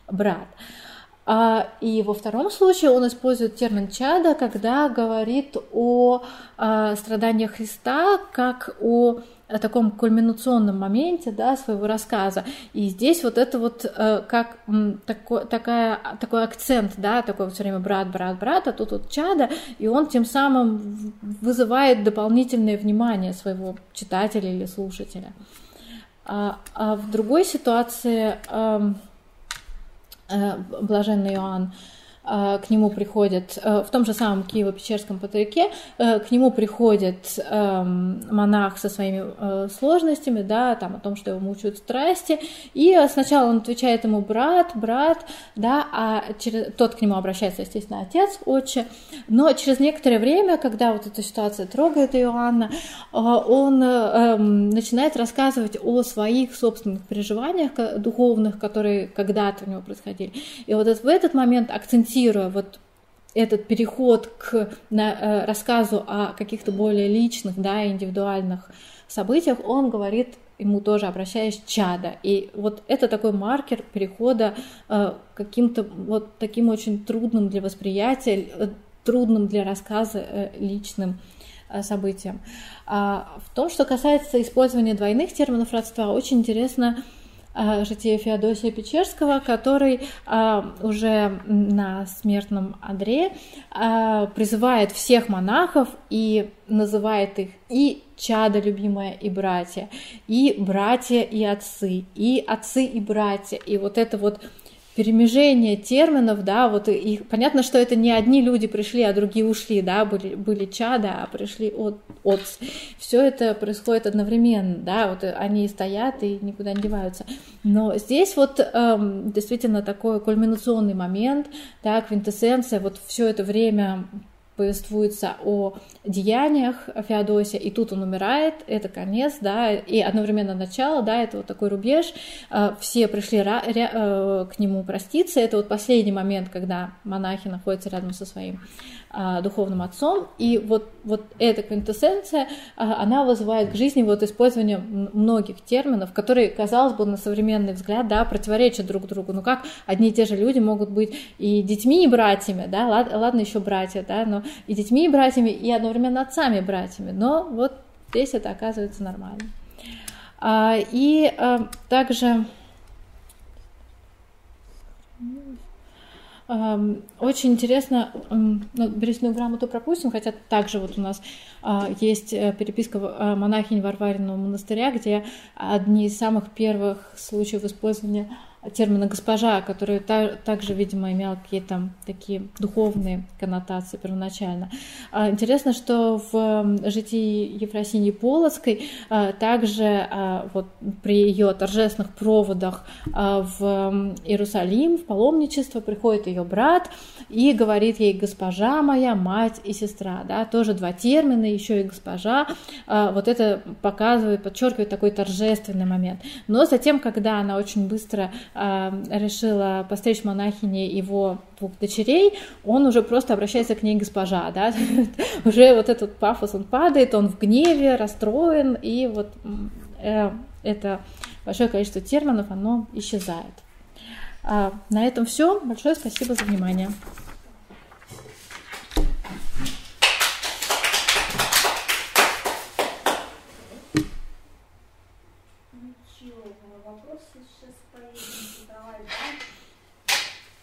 брат. А, и во втором случае он использует термин чада, когда говорит о а, страданиях Христа как о таком кульминационном моменте да, своего рассказа. И здесь вот это вот э, как такой, такая, такой акцент, да, такой все время брат, брат, брат, а тут вот чада, и он тем самым вызывает дополнительное внимание своего читателя или слушателя. А, а в другой ситуации Э, блаженный Иоанн, э, к нему приходит, э, в том же самом Киево-Печерском патрике, к нему приходит эм, монах со своими сложностями, да, там о том, что его мучают страсти, и сначала он отвечает ему брат, брат, да, а через, тот к нему обращается, естественно, отец, отче, но через некоторое время, когда вот эта ситуация трогает Иоанна, он эм, начинает рассказывать о своих собственных переживаниях духовных, которые когда-то у него происходили. И вот в этот момент акцентирует комментируя вот этот переход к на, э, рассказу о каких-то более личных, да, индивидуальных событиях, он говорит ему тоже обращаясь чада. И вот это такой маркер перехода э, каким-то вот таким очень трудным для восприятия, э, трудным для рассказа э, личным э, событиям. А в том, что касается использования двойных терминов родства, очень интересно а, житие Феодосия Печерского, который а, уже на смертном одре а, призывает всех монахов и называет их и чада любимая и братья, и братья и отцы, и отцы и братья. И вот это вот перемежение терминов, да, вот и понятно, что это не одни люди пришли, а другие ушли, да, были, были чада, а пришли от, от. Все это происходит одновременно, да, вот они стоят и никуда не деваются. Но здесь вот эм, действительно такой кульминационный момент, да, квинтэссенция, вот все это время повествуется о деяниях Феодосия, и тут он умирает, это конец, да, и одновременно начало, да, это вот такой рубеж, э, все пришли э, к нему проститься, это вот последний момент, когда монахи находятся рядом со своим а, духовным отцом, и вот, вот эта квинтэссенция, а, она вызывает к жизни вот использование многих терминов, которые, казалось бы, на современный взгляд, да, противоречат друг другу, ну как одни и те же люди могут быть и детьми, и братьями, да, ладно, еще братья, да, но и детьми, и братьями, и одновременно отцами, и братьями, но вот здесь это оказывается нормально. А, и также очень интересно, ну, берестную грамоту пропустим, хотя также вот у нас а, есть э, переписка а, монахинь Варвариного монастыря, где одни из самых первых случаев использования термина «госпожа», который та, также, видимо, имел какие-то такие духовные коннотации первоначально. А, интересно, что в житии Ефросиньи Полоцкой а, также а, вот при ее торжественных проводах в Иерусалим, в паломничество, приходит ее брат и говорит ей «госпожа моя, мать и сестра». Да, тоже два термина, еще и «госпожа». Вот это показывает, подчеркивает такой торжественный момент. Но затем, когда она очень быстро решила постричь монахини его двух дочерей, он уже просто обращается к ней госпожа, да, уже вот этот пафос, он падает, он в гневе, расстроен, и вот э, это большое количество терминов, оно исчезает. А на этом все. Большое спасибо за внимание.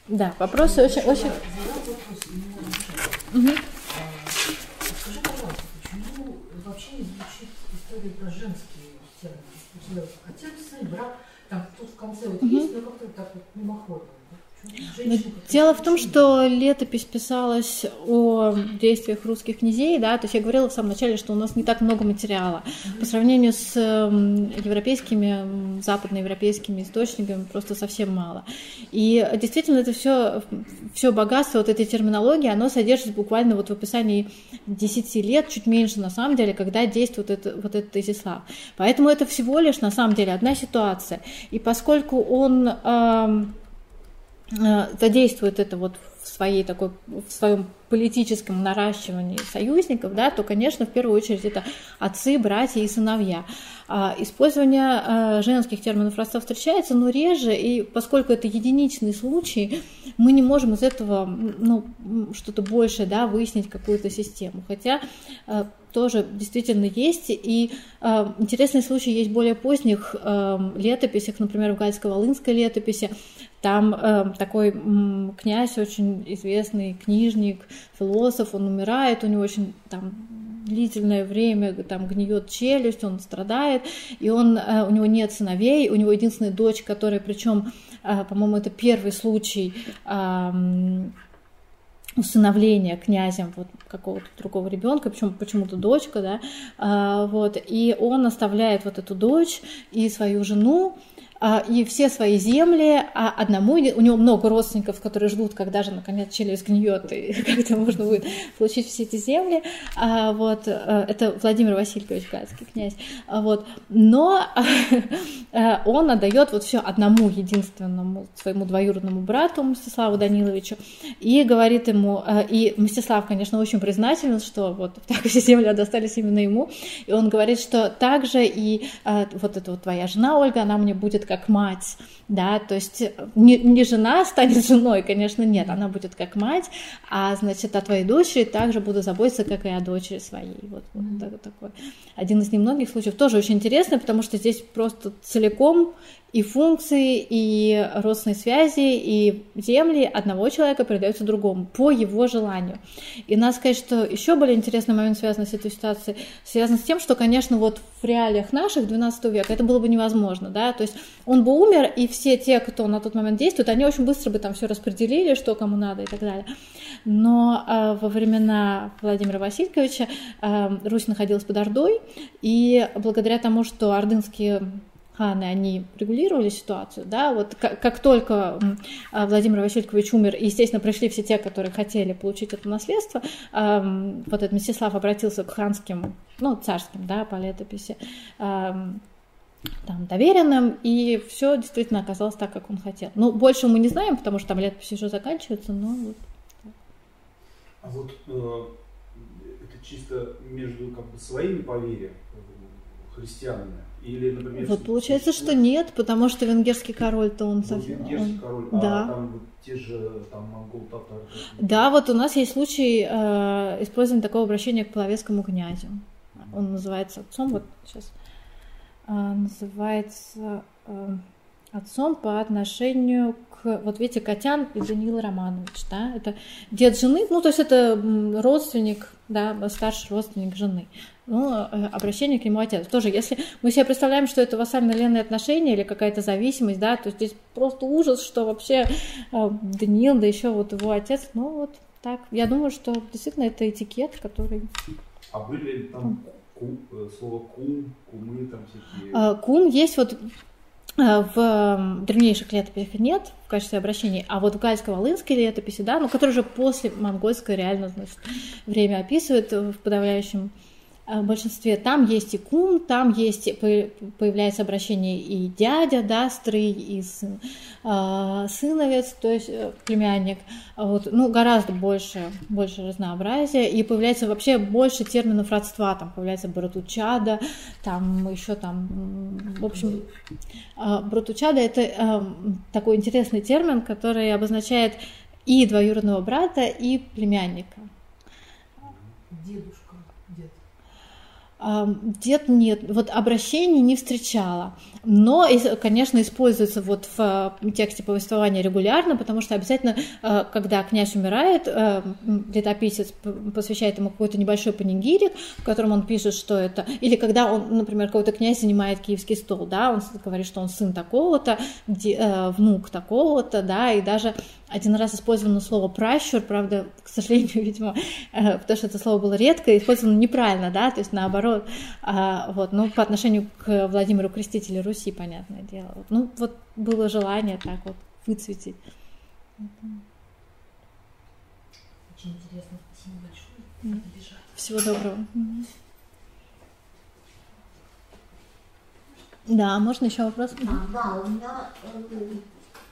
Да, вопросы очень... очень...
Угу. Скажи, пожалуйста, почему вообще не звучит история про женские термины? Отец, сын, брат, там тут в конце вот угу. есть, но как-то так вот мимоходом.
Но дело в том, что летопись писалась о действиях русских князей, да, то есть я говорила в самом начале, что у нас не так много материала. По сравнению с европейскими, западноевропейскими источниками просто совсем мало. И действительно это все, все богатство вот этой терминологии, оно содержится буквально вот в описании 10 лет, чуть меньше на самом деле, когда действует это, вот этот Изяслав. Поэтому это всего лишь на самом деле одна ситуация. И поскольку он... Эм, задействует это вот в своей такой в своем политическом наращивании союзников, да, то, конечно, в первую очередь это отцы, братья и сыновья. А использование э, женских терминов родства встречается, но реже, и поскольку это единичный случай, мы не можем из этого ну, что-то большее да, выяснить какую-то систему. Хотя э, тоже действительно есть. И э, интересные случаи есть более поздних э, летописях, например, в Гальско-Волынской летописи. Там э, такой э, князь, очень известный книжник, философ, он умирает, у него очень там длительное время там гниет челюсть, он страдает, и он, э, у него нет сыновей, у него единственная дочь, которая, причем, э, по-моему, это первый случай усыновления князем вот какого-то другого ребенка, причем почему-то дочка, да, а, вот, и он оставляет вот эту дочь и свою жену, и все свои земли, а одному, у него много родственников, которые ждут, когда же наконец челюсть гниет, и как-то можно будет получить все эти земли. А, вот, э, это Владимир Васильевич Гальский князь. Вот. Но э, он отдает вот все одному единственному своему двоюродному брату Мстиславу Даниловичу и говорит ему, э, и Мстислав, конечно, очень признателен, что вот так все земли достались именно ему, и он говорит, что также и вот эта вот твоя жена Ольга, она мне будет как мать, да, то есть не, не жена станет женой, конечно, нет, она будет как мать, а, значит, о твоей дочери также буду заботиться, как и о дочери своей, вот, вот такой один из немногих случаев, тоже очень интересный, потому что здесь просто целиком и функции, и родственные связи, и земли одного человека передаются другому по его желанию. И надо сказать, что еще более интересный момент, связанный с этой ситуацией, связан с тем, что, конечно, вот в реалиях наших 12 века это было бы невозможно, да, то есть он бы умер, и все те, кто на тот момент действует, они очень быстро бы там все распределили, что кому надо и так далее. Но э, во времена Владимира Васильевича э, Русь находилась под Ордой, и благодаря тому, что ордынские ханы, они регулировали ситуацию, да, вот как, как только а, Владимир Васильевич умер, естественно, пришли все те, которые хотели получить это наследство, вот этот Мстислав обратился к ханским, ну, царским, да, по летописи, там, доверенным, и все действительно оказалось так, как он хотел. Ну, больше мы не знаем, потому что там летопись уже заканчивается, но вот.
А вот э, это чисто между как бы своими поверьями, э, христианами, или, например,
вот получается, что нет, потому что венгерский король-то он
совсем... Венгерский король, он... а да. там вот те же там монгол татары.
Да, вот у нас есть случай э, использования такого обращения к половецкому князю. Он называется отцом, вот сейчас э, называется э, отцом по отношению к, вот видите, Котян и Даниил Романович, да, это дед жены, ну, то есть это родственник, да, старший родственник жены ну, э, обращение к нему отец. Тоже, если мы себе представляем, что это вассально-ленные отношения или какая-то зависимость, да, то здесь просто ужас, что вообще э, Даниил, да еще вот его отец, ну вот так. Я думаю, что действительно это этикет, который...
А были там кум, э, слово кум, кумы там всякие?
Кум есть вот в древнейших летописях нет в качестве обращений, а вот в гальско-волынской летописи, да, ну, который уже после монгольской реально, значит, время описывает в подавляющем в большинстве там есть и кум, там есть появляется обращение и дядя, да, стрый, и сын, э, сыновец, то есть э, племянник, вот, ну гораздо больше, больше разнообразия, и появляется вообще больше терминов родства, там появляется братучада, там еще там, в общем, э, братучада это э, такой интересный термин, который обозначает и двоюродного брата, и племянника.
Дедушка.
Дед нет, вот обращений не встречала. Но, конечно, используется вот в тексте повествования регулярно, потому что обязательно, э, когда князь умирает, э, летописец посвящает ему какой-то небольшой панигирик, в котором он пишет, что это... Или когда он, например, какой-то князь занимает киевский стол, да, он говорит, что он сын такого-то, э, внук такого-то, да, и даже один раз использовано слово пращур, правда, к сожалению, видимо, э, потому что это слово было редко, использовано неправильно, да, то есть наоборот, а, вот, ну, по отношению к Владимиру Крестителю понятное дело. Ну, вот было желание так вот выцветить.
Очень интересно, спасибо большое.
Всего доброго. Да, можно еще вопрос?
А, да, у меня э,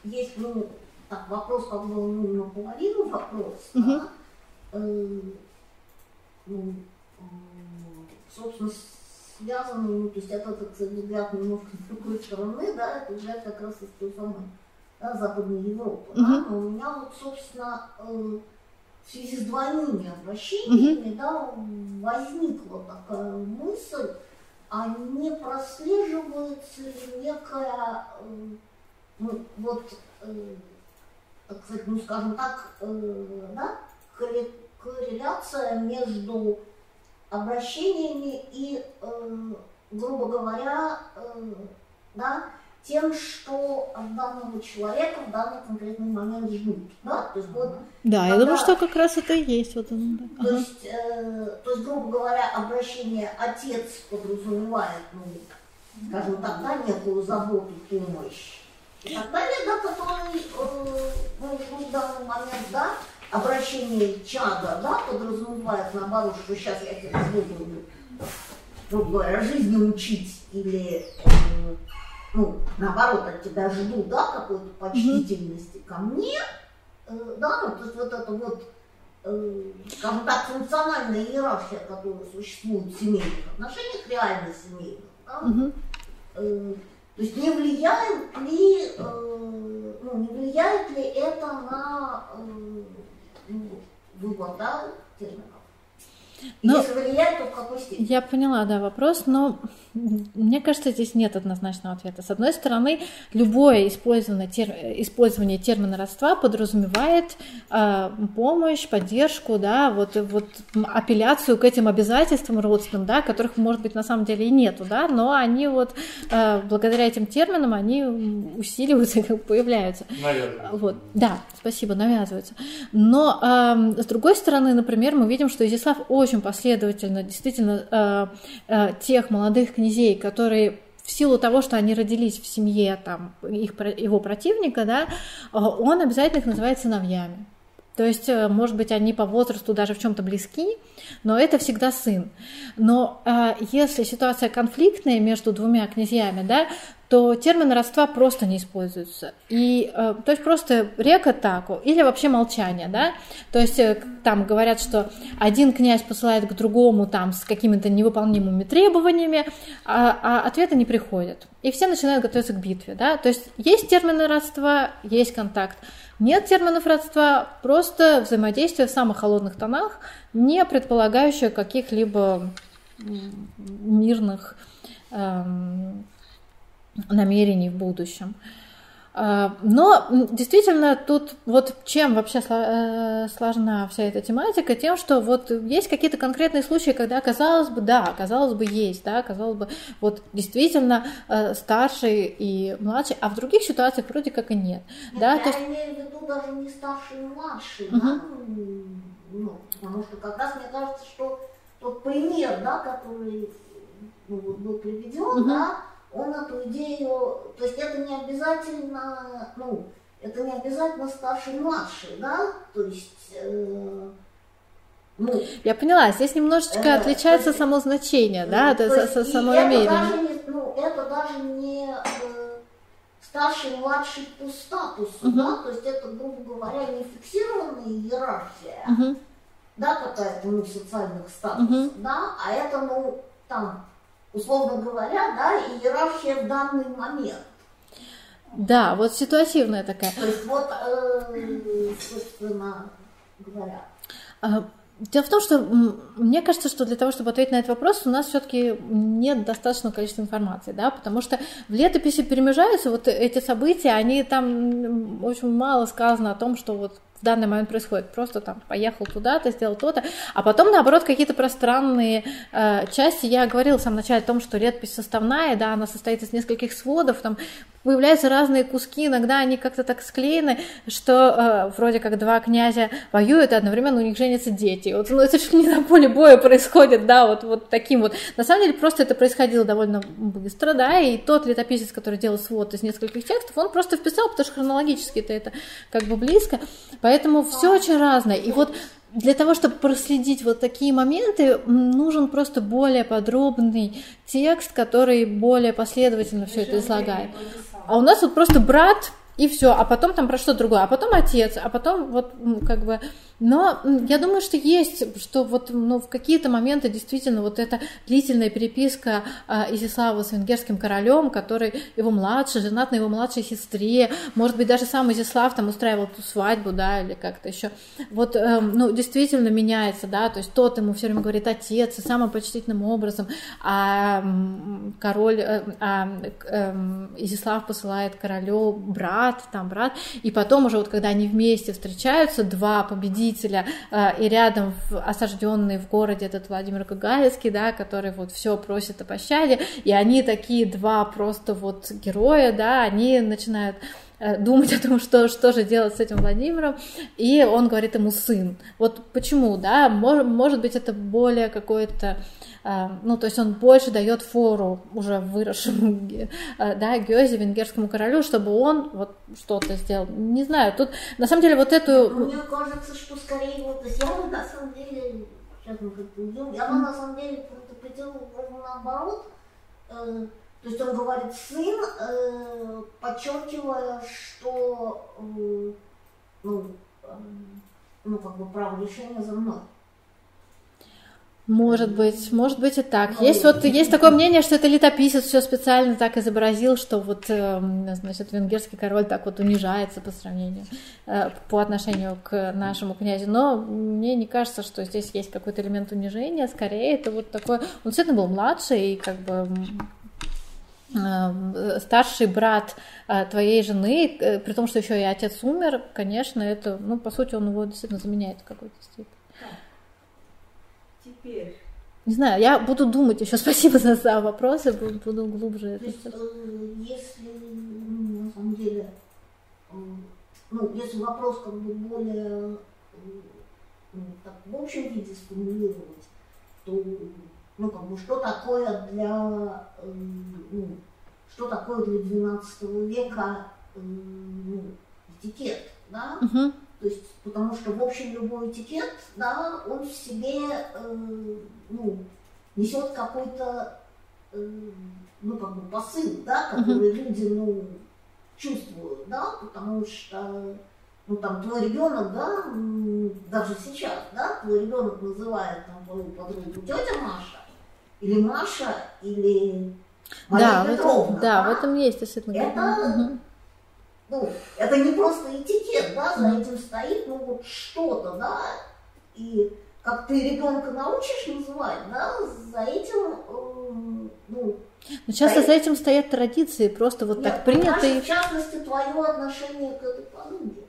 есть, ну, так, вопрос как бы ну, наполовину вопрос, угу. да? э, ну, э, собственно, связанный, ну, то есть это, так сказать, взгляд немножко с другой стороны, да, это взгляд как раз из той самой да, Западной Европы, угу. да, но у меня вот, собственно, э, в связи с двойными обращениями, угу. да, возникла такая мысль, а не прослеживается ли некая, э, ну, вот, э, так сказать, ну скажем так, э, да, корреляция между обращениями и, э, грубо говоря, э, да, тем, что от данного человека в данный конкретный момент ждут. Да,
то есть, вот, да когда, я думаю, что как раз это и есть. Вот он, да.
то, ага. есть, э, то есть, грубо говоря, обращение отец подразумевает, ну, скажем так, да, некую заботу, помощь и так далее, да, который, э, ну, в данный момент, да, обращение чада, да, подразумевает наоборот, что сейчас я тебя буду, грубо говоря, жизни учить или, э, ну, наоборот, от тебя жду, да, какой-то почтительности ко мне, э, да, ну, то есть вот это вот, э, скажем так, функциональная иерархия, которая существует в семейных отношениях, реально семейных, да, э, то есть не влияет ли, э, ну, не влияет ли это на э, ну, выбор да, терминов? Но Если влияет, то в какой степени?
Я поняла, да, вопрос, но мне кажется, здесь нет однозначного ответа. С одной стороны, любое использование, тер, использование термина родства подразумевает э, помощь, поддержку, да, вот, вот апелляцию к этим обязательствам родственным, да, которых, может быть, на самом деле и нету, да, но они вот э, благодаря этим терминам они усиливаются и появляются.
Наверное.
Вот, да, спасибо, навязываются. Но э, с другой стороны, например, мы видим, что Изяслав очень последовательно действительно э, э, тех молодых князей, которые в силу того, что они родились в семье там, их, его противника, да, э, он обязательно их называет сыновьями. То есть, э, может быть, они по возрасту даже в чем-то близки, но это всегда сын. Но э, если ситуация конфликтная между двумя князьями, да, то термин родства просто не используется. И, э, то есть просто река таку или вообще молчание, да. То есть э, там говорят, что один князь посылает к другому там с какими-то невыполнимыми требованиями, а, а ответа не приходит. И все начинают готовиться к битве, да. То есть есть термины родства, есть контакт. Нет терминов родства, просто взаимодействие в самых холодных тонах, не предполагающее каких-либо мирных эм, намерений в будущем. А, но действительно тут вот чем вообще э, сложна вся эта тематика, тем, что вот есть какие-то конкретные случаи, когда казалось бы, да, казалось бы есть, да, казалось бы, вот действительно э, старший и младший, а в других ситуациях вроде как и нет.
нет
да,
я то есть... имею в виду даже не старший и младший, угу. да, ну, потому что как раз мне кажется, что тот пример, да, который ну, был приведен, угу. да, он эту идею, то есть это не обязательно, ну, это не обязательно старший младший, да, то есть, э,
Ну, Я поняла, здесь немножечко э, отличается есть, само значение, да,
то есть, само намерение. Это даже не, ну, это даже не э, старший младший по статусу, угу. да, то есть это, грубо говоря, не фиксированная иерархия, угу. да, какая-то, ну, социальных статусов, угу. да, а это, ну, там, условно говоря, да, иерархия в данный момент.
Да, вот ситуативная такая.
То есть вот, э, собственно говоря.
А, дело в том, что мне кажется, что для того, чтобы ответить на этот вопрос, у нас все-таки нет достаточного количества информации, да, потому что в летописи перемежаются вот эти события, они там очень мало сказано о том, что вот в данный момент происходит. Просто там поехал туда-то, сделал то-то. А потом, наоборот, какие-то пространные э, части. Я говорила в самом начале о том, что летопись составная, да, она состоит из нескольких сводов, там появляются разные куски, иногда они как-то так склеены, что э, вроде как два князя воюют, и одновременно у них женятся дети. Вот, ну, это чуть не на поле боя происходит, да, вот, вот таким вот. На самом деле просто это происходило довольно быстро, да, и тот летописец, который делал свод из нескольких текстов, он просто вписал, потому что хронологически это, это как бы близко, поэтому все очень разное. И вот для того, чтобы проследить вот такие моменты, нужен просто более подробный текст, который более последовательно все это излагает. А у нас вот просто брат и все, а потом там про что другое, а потом отец, а потом вот как бы но я думаю, что есть, что вот ну, в какие-то моменты действительно вот эта длительная переписка э, Изяслава с венгерским королем, который его младший, женат на его младшей сестре, может быть, даже сам Изяслав там устраивал ту свадьбу, да, или как-то еще. Вот, э, ну, действительно меняется, да, то есть тот ему все время говорит отец и самым почтительным образом, а король, э, а, э, Изяслав посылает королю брат, там брат, и потом уже вот когда они вместе встречаются, два победителя победителя, а, и рядом осажденный в городе этот Владимир Гагаринский, да, который вот все просит о пощаде, и они такие два просто вот героя, да, они начинают э, думать о том, что, что же делать с этим Владимиром, и он говорит ему сын. Вот почему, да, может, может быть, это более какое-то ну, то есть он больше дает фору уже выросшему а, да, Гёзе, венгерскому королю, чтобы он вот что-то сделал. Не знаю, тут на самом деле вот эту...
Мне кажется, что скорее вот, я бы на самом деле, сейчас мы уйдем, я бы на самом деле интерпретировала ровно наоборот, э, то есть он говорит сын, э, подчеркивая, что э, ну, ну, как бы право решения за мной.
Может быть, может быть и так. Есть вот есть такое мнение, что это летописец все специально так изобразил, что вот эм, значит венгерский король так вот унижается по сравнению э, по отношению к нашему князю. Но мне не кажется, что здесь есть какой-то элемент унижения. Скорее это вот такой. Он действительно был младший и как бы э, старший брат э, твоей жены, при том, что еще и отец умер, конечно, это, ну, по сути, он его действительно заменяет в какой-то степени
теперь?
Не знаю, я буду думать еще. Спасибо за, за вопросы, буду, буду глубже.
То есть, э, если ну, на самом деле, э, ну, если вопрос как бы более ну, так, в общем виде сформулировать, то ну, как бы, что такое для, э, ну, что такое для 12 века ну, этикет, да? Uh-huh. То есть, потому что, в общем, любой этикет, да, он в себе, э, ну, несет какой-то, э, ну, как бы посыл, да, который uh-huh. люди, ну, чувствуют, да, потому что, ну, там, твой ребенок, да, даже сейчас, да, твой ребенок называет там твою подругу тетя Маша, или Маша, или Мария
да, Петровна. В этом, да, да, в этом есть
действительно. Это, угу ну, это не просто этикет, да, за этим стоит, ну, вот что-то, да, и как ты ребенка научишь называть, да, за этим, э, ну,
но часто стоит... за этим стоят традиции, просто вот Нет, так принято.
И... В частности, твое отношение к этой подруге.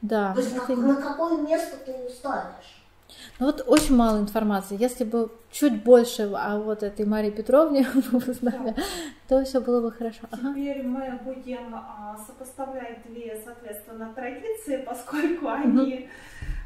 Да.
То есть на, на какое место ты ставишь?
Ну вот очень мало информации. Если бы чуть больше о вот этой Марии Петровне мы знали, да. то все было бы хорошо.
Теперь ага. мы будем а, сопоставлять две, соответственно, традиции, поскольку они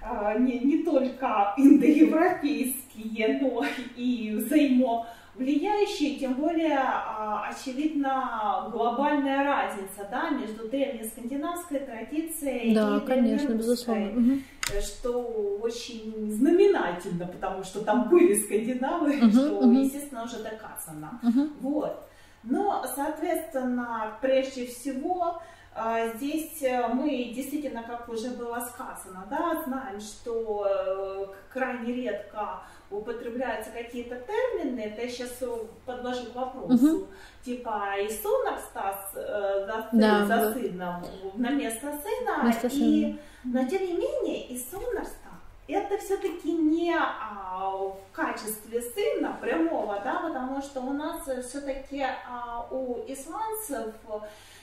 а, не, не только индоевропейские, но и взаимо влияющие, тем более а, очевидна глобальная разница да, между древнескандинавской традицией
да,
и
конечно, безусловно.
Что очень знаменательно, потому что там были скандинавы, угу, что, угу. естественно, уже доказано.
Угу.
Вот. Но, соответственно, прежде всего, а, здесь э, мы действительно, как уже было сказано, да, знаем, что э, крайне редко употребляются какие-то термины, это я сейчас подложу к вопросу, угу. типа и сунок Стас э, за, да, за вот. сыном на место сына,
место
и,
сына.
но тем не менее и сунок это все-таки не а, в качестве сына прямого, да, потому что у нас все-таки а, у исландцев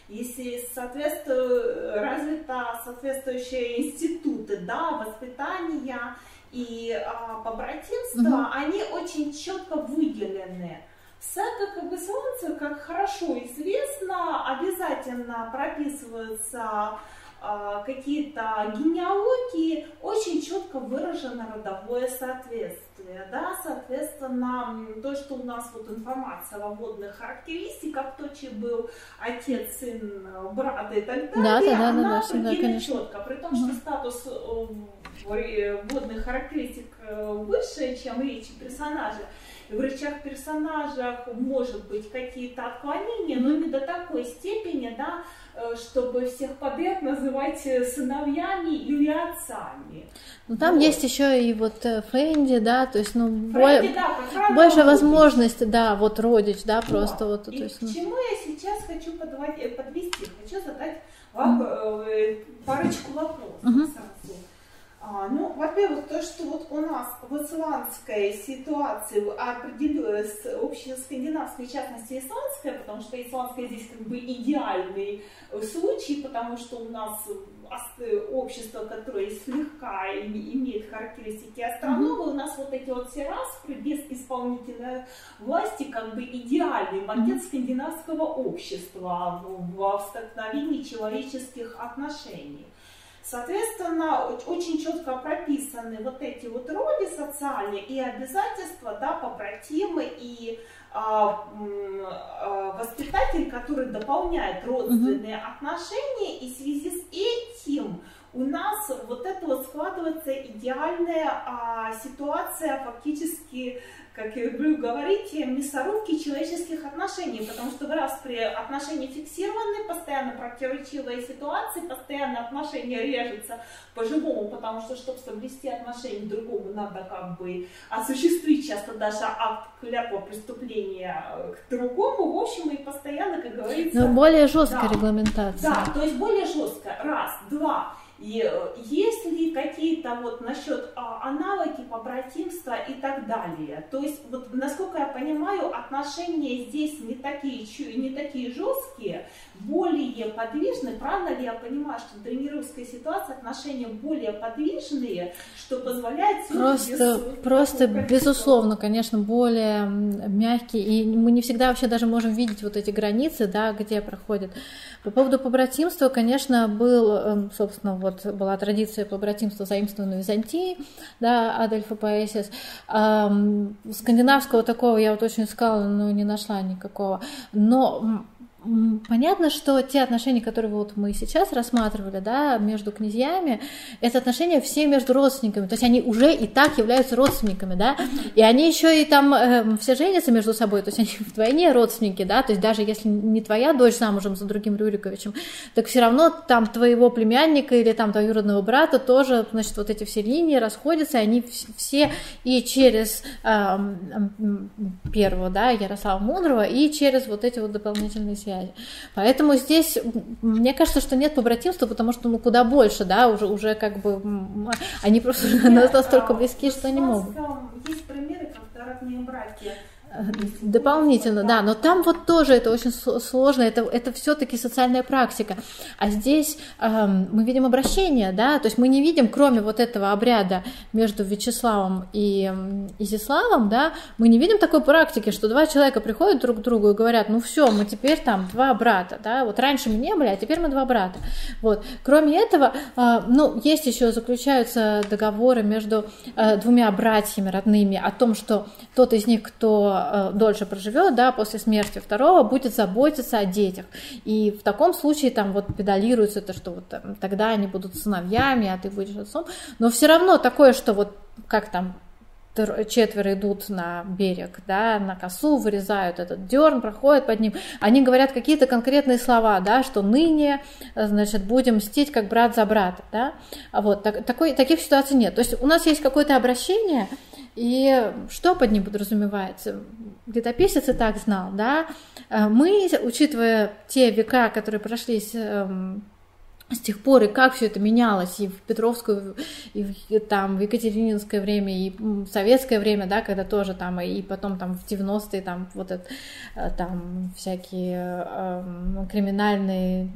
если соответствует, развита соответствующие институты да, воспитания и а, побратимства, угу. они очень четко выделены. В садах исландцев, как хорошо известно, обязательно прописываются какие-то генеалогии, очень четко выражено родовое соответствие. Да? Соответственно, то, что у нас вот информация о водных характеристиках, кто чей был отец, сын, брат и так далее,
да, да, да,
она
да, всегда, конечно.
четко. При том, что статус э, водных характеристик э, выше, чем речи персонажа. И в речах персонажах может быть какие-то отклонения, но не до такой степени, да, Э, чтобы всех подряд называть э, сыновьями или отцами.
Ну там вот. есть еще и вот э, Фэнди, да, то есть, ну,
Фрэнди,
бо...
да,
больше возможностей, да, вот родич, да, просто вот.
И
то есть,
к ну... чему я сейчас хочу подвести? Хочу задать вам mm. парочку вопросов mm-hmm. А, ну, во-первых, то, что вот у нас в исландской ситуации определилась общескандинавская, в частности исландская, потому что исландская здесь как бы идеальный случай, потому что у нас общество, которое слегка имеет характеристики астрономы, у нас вот эти вот все распри без исполнительной власти как бы идеальный макет скандинавского общества в столкновении человеческих отношений. Соответственно, очень четко прописаны вот эти вот роли социальные и обязательства, да, побратимы и а, а, воспитатель, который дополняет родственные угу. отношения, и в связи с этим у нас вот это вот складывается идеальная а, ситуация фактически как я люблю говорить, мясорубки человеческих отношений, потому что в раз при отношения фиксированы, постоянно противоречивые ситуации, постоянно отношения режутся по-живому, потому что, чтобы соблюсти отношения другому, надо как бы осуществить часто даже акт клятва преступления к другому, в общем, и постоянно, как говорится...
Но более жесткая да, регламентация.
Да, то есть более жесткая, раз, два, и э, есть ли какие-то вот насчет а, аналоги, побратимства и так далее? То есть, вот, насколько я понимаю, отношения здесь не такие, не такие жесткие, более подвижные. Правильно ли я понимаю, что в древнерусской ситуации отношения более подвижные, что позволяет...
Просто, просто безусловно, конечно, более мягкие. И мы не всегда вообще даже можем видеть вот эти границы, да, где проходят. По поводу побратимства, конечно, был, эм, собственно, вот вот была традиция побратимства заимствованной Византии, да, Адольфа Поэсис. А, скандинавского такого я вот очень искала, но не нашла никакого. Но Понятно, что те отношения, которые вот мы сейчас рассматривали, да, между князьями, это отношения все между родственниками, то есть они уже и так являются родственниками, да, и они еще и там э, все женятся между собой, то есть они вдвойне родственники, да, то есть даже если не твоя дочь замужем за другим Рюриковичем, так все равно там твоего племянника или там двоюродного брата тоже, значит, вот эти все линии расходятся, и они все и через э, первого, да, Ярослава Мудрого, и через вот эти вот дополнительные связи связи. Поэтому здесь, мне кажется, что нет побратимства, потому что ну куда больше, да, уже, уже как бы они просто нет, настолько близки, что они могут.
Есть примеры, когда родные братья
Дополнительно, да, но там вот тоже это очень сложно, это, это все-таки социальная практика. А здесь эм, мы видим обращение, да, то есть мы не видим, кроме вот этого обряда между Вячеславом и Изяславом, да, мы не видим такой практики, что два человека приходят друг к другу и говорят, ну все, мы теперь там два брата, да, вот раньше мы не были, а теперь мы два брата. Вот. Кроме этого, э, ну, есть еще заключаются договоры между э, двумя братьями родными о том, что тот из них, кто э, дольше проживет, да, после смерти второго, будет заботиться о детях. И в таком случае там вот педалируется это, что вот там, тогда они будут сыновьями, а ты будешь отцом. Но все равно такое, что вот как там четверо идут на берег, да, на косу, вырезают этот дерн, проходят под ним, они говорят какие-то конкретные слова, да, что ныне, значит, будем мстить как брат за брата, да, а вот так, такой, таких ситуаций нет. То есть у нас есть какое-то обращение, и что под ним подразумевается? Летописец и так знал, да. Э, мы, учитывая те века, которые прошлись эм, с тех пор, и как все это менялось и в Петровскую, и в, там, в Екатерининское время, и в советское время, да, когда тоже там, и потом там в 90-е там вот это, э, там всякие э, криминальные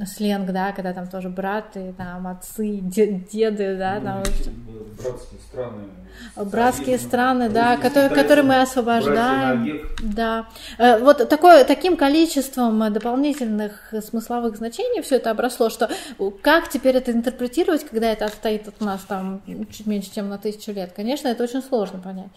э, сленг, да, когда там тоже браты, там отцы, деды, да,
ну,
там...
Братские страны.
Братские страны, да, которые, которые мы освобождаем. Да. Э, вот такое, таким количеством дополнительных смысловых значений все это обросло, что что как теперь это интерпретировать, когда это отстоит от нас там чуть меньше, чем на тысячу лет? Конечно, это очень сложно понять.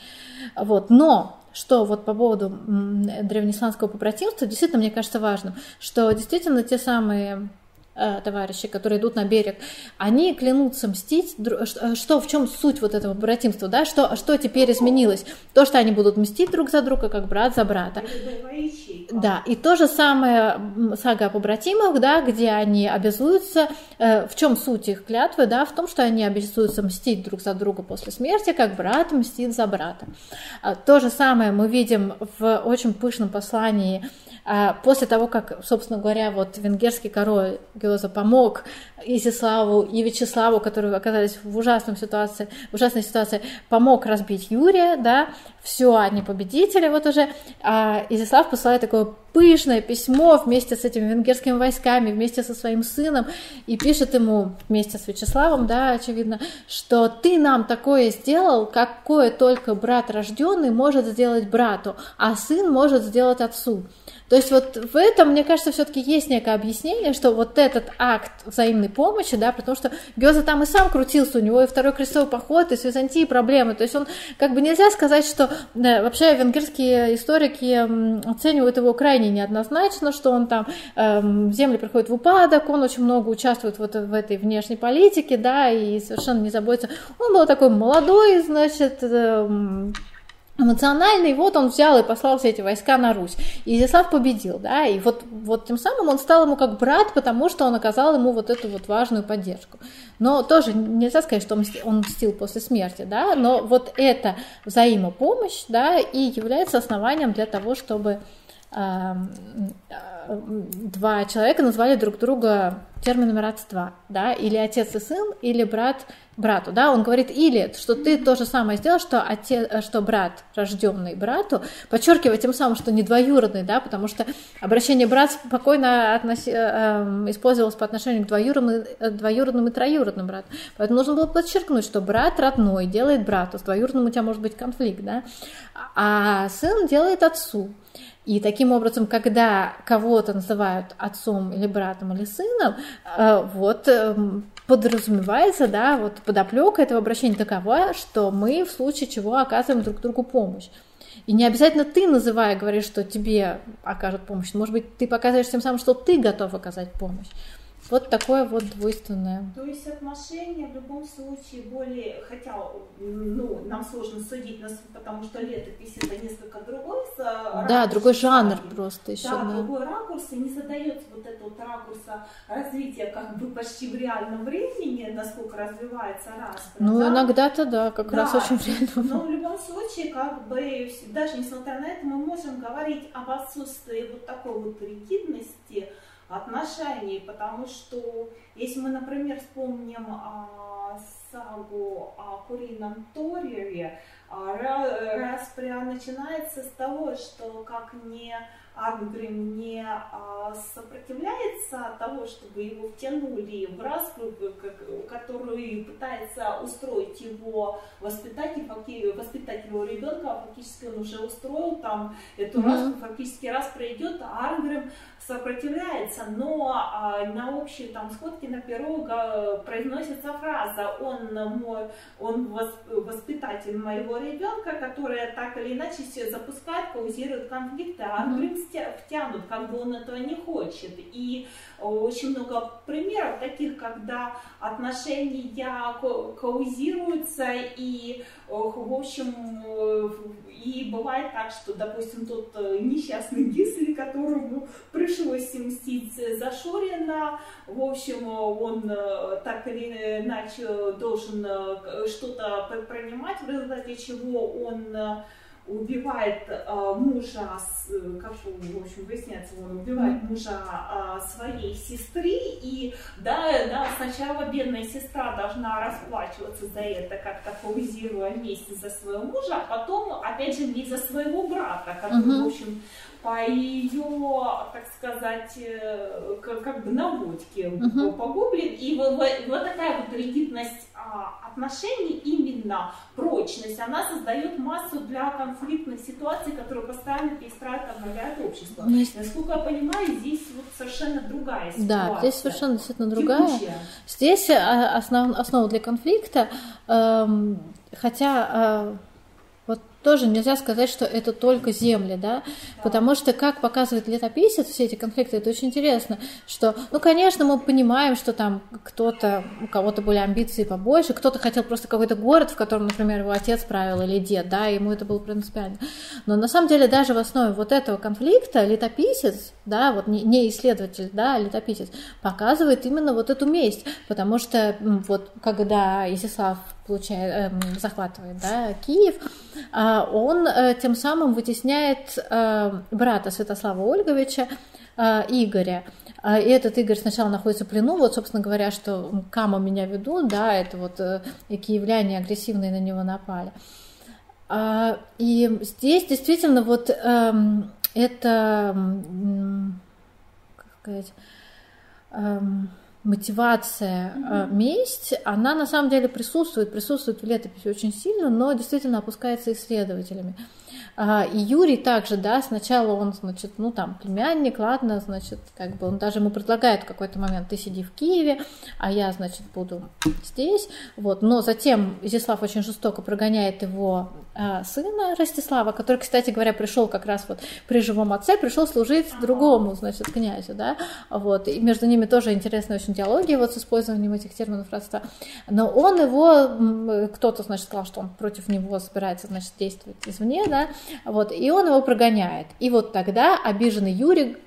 Вот. Но что вот по поводу древнеисландского побратимства, действительно, мне кажется важным, что действительно те самые товарищи, которые идут на берег, они клянутся мстить, э, что, в чем суть вот этого братимства, да, что, что теперь изменилось? То, что они будут мстить друг за друга, как брат за брата. Да, и то же самое сага о побратимах, да, где они обязуются, э, в чем суть их клятвы, да, в том, что они обязуются мстить друг за друга после смерти, как брат мстит за брата. То же самое мы видим в очень пышном послании после того, как, собственно говоря, вот венгерский король Геоза помог Изиславу и Вячеславу, которые оказались в ужасной ситуации, в ужасной ситуации, помог разбить Юрия, да, все, они победители вот уже, а Изислав посылает такое пышное письмо вместе с этими венгерскими войсками, вместе со своим сыном, и пишет ему вместе с Вячеславом, да, очевидно, что ты нам такое сделал, какое только брат рожденный может сделать брату, а сын может сделать отцу. То есть вот в этом, мне кажется, все-таки есть некое объяснение, что вот этот акт взаимной помощи, да, потому что Гёза там и сам крутился, у него и второй крестовый поход, и с Византией проблемы, то есть он, как бы нельзя сказать, что да, вообще венгерские историки оценивают его крайне неоднозначно, что он там, эм, земли приходит в упадок, он очень много участвует вот в этой внешней политике, да, и совершенно не заботится. Он был такой молодой, значит, эм, эмоциональный, вот он взял и послал все эти войска на Русь. И Изяслав победил, да, и вот, вот тем самым он стал ему как брат, потому что он оказал ему вот эту вот важную поддержку. Но тоже нельзя сказать, что он мстил после смерти, да, но вот эта взаимопомощь, да, и является основанием для того, чтобы два человека назвали друг друга терминами родства, да, или отец и сын, или брат брату, да, он говорит или, что ты то же самое сделал, что отец, что брат, рожденный брату, подчеркивая тем самым, что не двоюродный, да, потому что обращение брат спокойно относи, эм, использовалось по отношению к двоюродным, э, двоюродным и троюродным братам, поэтому нужно было подчеркнуть, что брат родной делает брату, с двоюродным у тебя может быть конфликт, да, а сын делает отцу, и таким образом, когда кого-то называют отцом или братом или сыном, э, вот эм, подразумевается, да, вот подоплека этого обращения такова, что мы в случае чего оказываем друг другу помощь. И не обязательно ты, называя, говоришь, что тебе окажут помощь. Может быть, ты показываешь тем самым, что ты готов оказать помощь. Вот такое вот двойственное.
То есть отношения в любом случае более, хотя ну, нам сложно судить, потому что летопись это несколько другой.
Да, другой жанр просто еще.
Да, да, другой ракурс, и не задается вот это вот ракурса развития как бы почти в реальном времени, насколько развивается раз.
Ну, да? иногда-то да, как да, раз очень в реальном
Но в любом случае, как бы, даже несмотря на это, мы можем говорить об отсутствии вот такой вот ригидности, отношений, потому что если мы, например, вспомним а, сагу о Курином Торьеве, а, распря начинается с того, что как не Арнгрим не а, сопротивляется того, чтобы его втянули в распру, как, который пытается устроить его воспитатель, воспитатель его ребенка, фактически он уже устроил там эту mm-hmm. раз, фактически раз пройдет, а Арнгрем сопротивляется, но а, на общей там сходке на перу произносится фраза «он, мой, он воспитатель моего ребенка, которая так или иначе запускает, каузирует конфликты, а mm-hmm. втянут, как бы он этого не хочет. И очень много примеров таких, когда отношения каузируются и, в общем, и бывает так, что, допустим, тот э, несчастный Гисли, которому пришлось мстить за Шурина, в общем, он э, так или иначе должен э, что-то принимать, в результате чего он убивает э, мужа, как в общем выясняется, он убивает мужа э, своей сестры, и да, да, сначала бедная сестра должна расплачиваться за это, как-то фаузируя месть за своего мужа, а потом, опять же, месть за своего брата, который, uh-huh. в общем, по ее, так сказать, э, как, как бы наводке uh-huh. погублен. И вот, вот такая вот ригидность а, отношений, именно прочность, она создает массу для конфликтных ситуаций, которые постоянно перестраивают, обновляют общество. Но... Ну, Насколько я понимаю, здесь вот совершенно другая ситуация.
Да, здесь совершенно действительно другая. Текущая. Здесь а, основ, основа для конфликта, эм, хотя э, тоже нельзя сказать, что это только земли, да, потому что, как показывает летописец, все эти конфликты, это очень интересно, что, ну, конечно, мы понимаем, что там кто-то, у кого-то были амбиции побольше, кто-то хотел просто какой-то город, в котором, например, его отец правил или дед, да, ему это было принципиально. Но на самом деле даже в основе вот этого конфликта летописец, да, вот не исследователь, да, а летописец, показывает именно вот эту месть, потому что вот когда Изяслав получает, э, захватывает да, Киев, э, он э, тем самым вытесняет э, брата Святослава Ольговича, э, Игоря. Э, и этот Игорь сначала находится в плену, вот, собственно говоря, что Кама меня ведут, да, это вот э, киевляне агрессивные на него напали. Э, и здесь действительно вот э, это, как сказать, э, мотивация, mm-hmm. месть, она на самом деле присутствует, присутствует в летописи очень сильно, но действительно опускается исследователями. А, и Юрий также, да, сначала он, значит, ну там, племянник, ладно, значит, как бы он даже ему предлагает в какой-то момент, ты сиди в Киеве, а я, значит, буду здесь, вот, но затем Изяслав очень жестоко прогоняет его сына Ростислава, который, кстати говоря, пришел как раз вот при живом отце, пришел служить другому, значит, князю, да, вот, и между ними тоже интересная очень диалогия вот с использованием этих терминов родства, но он его, кто-то, значит, сказал, что он против него собирается, значит, действовать извне, да, вот, и он его прогоняет. И вот тогда обиженный Юрий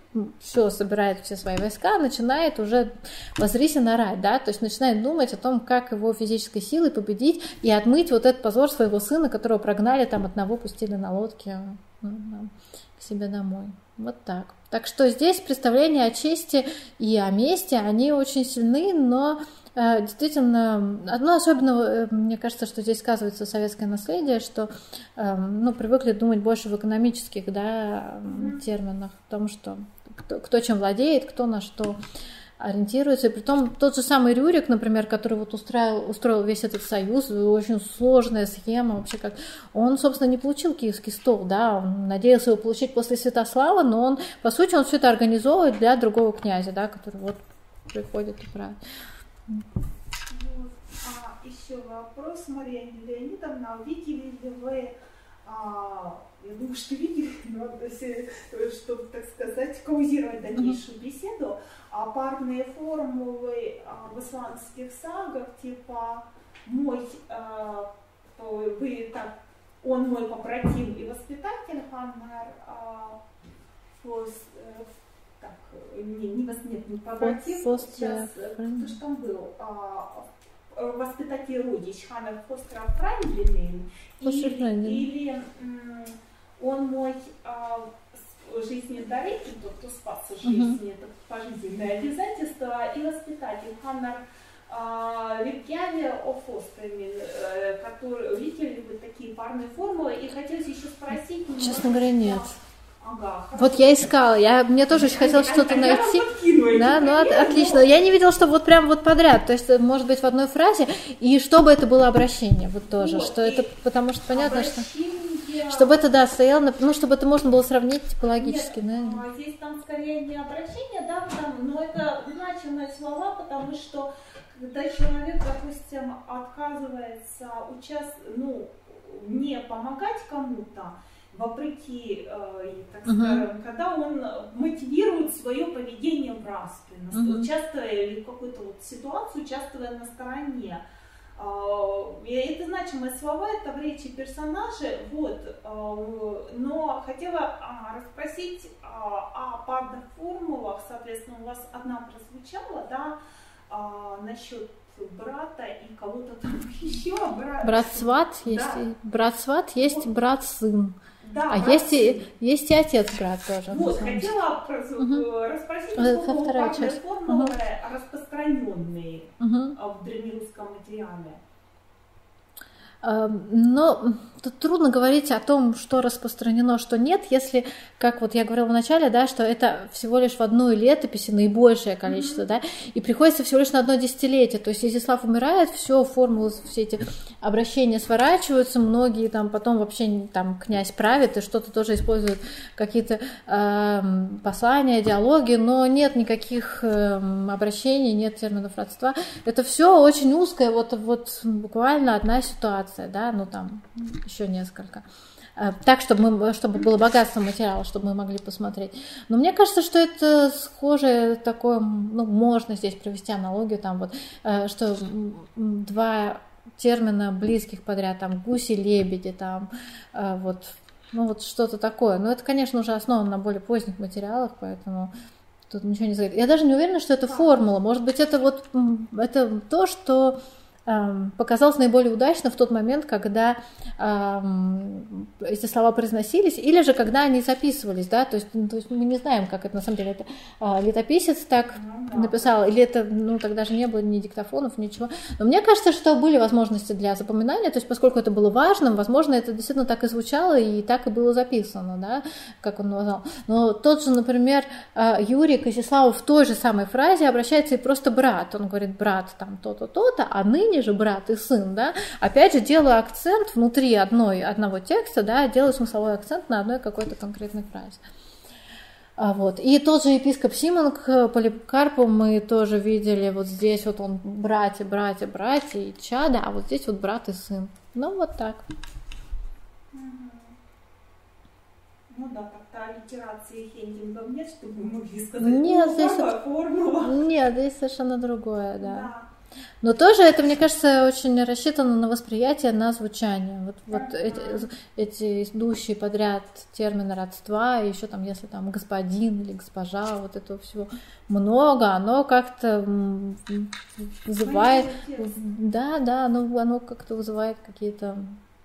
все собирает все свои войска, начинает уже возрисенно орать, да, то есть начинает думать о том, как его физической силой победить и отмыть вот этот позор своего сына, которого прогнали там одного, пустили на лодке ну, к себе домой. Вот так. Так что здесь представления о чести и о мести, они очень сильны, но Э, действительно, одно особенно, э, мне кажется, что здесь сказывается советское наследие, что эм, ну, привыкли думать больше в экономических да, терминах, о том, что кто, кто чем владеет, кто на что ориентируется. И при том тот же самый Рюрик, например, который вот устроил, устроил весь этот союз, очень сложная схема вообще как... Он, собственно, не получил киевский стол, да, он надеялся его получить после Святослава, но он, по сути, он все это организовывает для другого князя, да, который вот приходит и правит.
Вот. А вопрос, Мария Леонидовна, видели ли вы, а, думаю, что видели, но чтобы, так сказать, каузировать дальнейшую беседу, а парные формулы в исландских сагах, типа «мой, а, вы так, он мой побратим и воспитатель, Ханнер, а, так, не, не, нет, не побратим, сейчас, э, кто же там был, а, э, воспитатель родич Ханна Фостера Фрайндлин, или он мой а, жизнедаритель, тот, кто спас жизнь, uh-huh. это пожизненное обязательство, и воспитатель Ханнер Рикьяне о Фостермен, которые, видели ли вы такие парные формулы, и хотелось еще спросить...
Честно говоря, нет.
Ага,
вот я искала, я, мне тоже очень хотелось что-то найти. Да, ну от, отлично. Я не видела, что вот прям вот подряд, то есть, может быть, в одной фразе, и чтобы это было обращение, вот тоже, вот, что это, потому что понятно, что... Чтобы это, да, стояло, ну, чтобы это можно было сравнить типологически,
Нет, да. здесь там скорее не обращение, да, там, но это значимые слова, потому что когда человек, допустим, отказывается участвовать, ну, не помогать кому-то, вопреки, э, так uh-huh. скажем, когда он мотивирует свое поведение в распре, uh-huh. участвуя или в какой-то вот ситуации, участвуя на стороне. И это значимые слова, это в речи персонажей, вот, э, но хотела э, расспросить о парных формулах, соответственно, у вас одна прозвучала, да, насчет брата и кого-то там еще. Брат,
брат сват да? есть, брат сват есть брат сын. Да, а есть и, есть и отец брат тоже.
Вот, хотела угу. расспросить, сколько парные формулы угу. распространенные угу. в древнерусском материале.
Но тут трудно говорить о том, что распространено, что нет, если, как вот я говорила в начале, да, что это всего лишь в одной летописи наибольшее количество, mm-hmm. да, и приходится всего лишь на одно десятилетие. То есть Изяслав умирает, все, формулы, все эти обращения сворачиваются, многие там потом вообще там князь правит и что-то тоже используют, какие-то э, послания, диалоги, но нет никаких э, обращений, нет терминов родства. Это все очень узкое, вот, вот буквально одна ситуация, да, ну там еще несколько. Э, так, чтобы, мы, чтобы было богатство материала, чтобы мы могли посмотреть. Но мне кажется, что это схожее такое, ну, можно здесь провести аналогию, там вот, э, что два термина близких подряд, там, гуси, лебеди, там, э, вот, ну, вот что-то такое. Но это, конечно, уже основано на более поздних материалах, поэтому тут ничего не сказать. Я даже не уверена, что это формула. Может быть, это вот, это то, что показалось наиболее удачно в тот момент, когда эм, эти слова произносились, или же когда они записывались, да, то есть, ну, то есть мы не знаем, как это на самом деле это э, летописец так написал, или это, ну, тогда же не было ни диктофонов, ничего. Но мне кажется, что были возможности для запоминания, то есть поскольку это было важным, возможно, это действительно так и звучало, и так и было записано, да, как он назвал. Но тот же, например, э, Юрий Косиславов в той же самой фразе обращается и просто брат, он говорит, брат там то-то, то-то, а ныне они же брат и сын, да, опять же делаю акцент внутри одной, одного текста, да, делаю смысловой акцент на одной какой-то конкретной фразе. А вот. И тот же епископ Симон к Поликарпу мы тоже видели, вот здесь вот он братья, братья, братья и чада, а вот здесь вот брат и сын. Ну вот так.
Ну да, как-то аллитерации хендингов нет, чтобы мы могли сказать, нет, ну, здесь форма, формула.
Нет, здесь совершенно другое, да. да. Но тоже это, мне кажется, очень рассчитано на восприятие, на звучание. Вот, вот эти, эти идущие подряд термины родства, и еще там, если там господин или госпожа, вот этого всего много, оно как-то вызывает... Да, да, оно, оно как-то вызывает какие-то...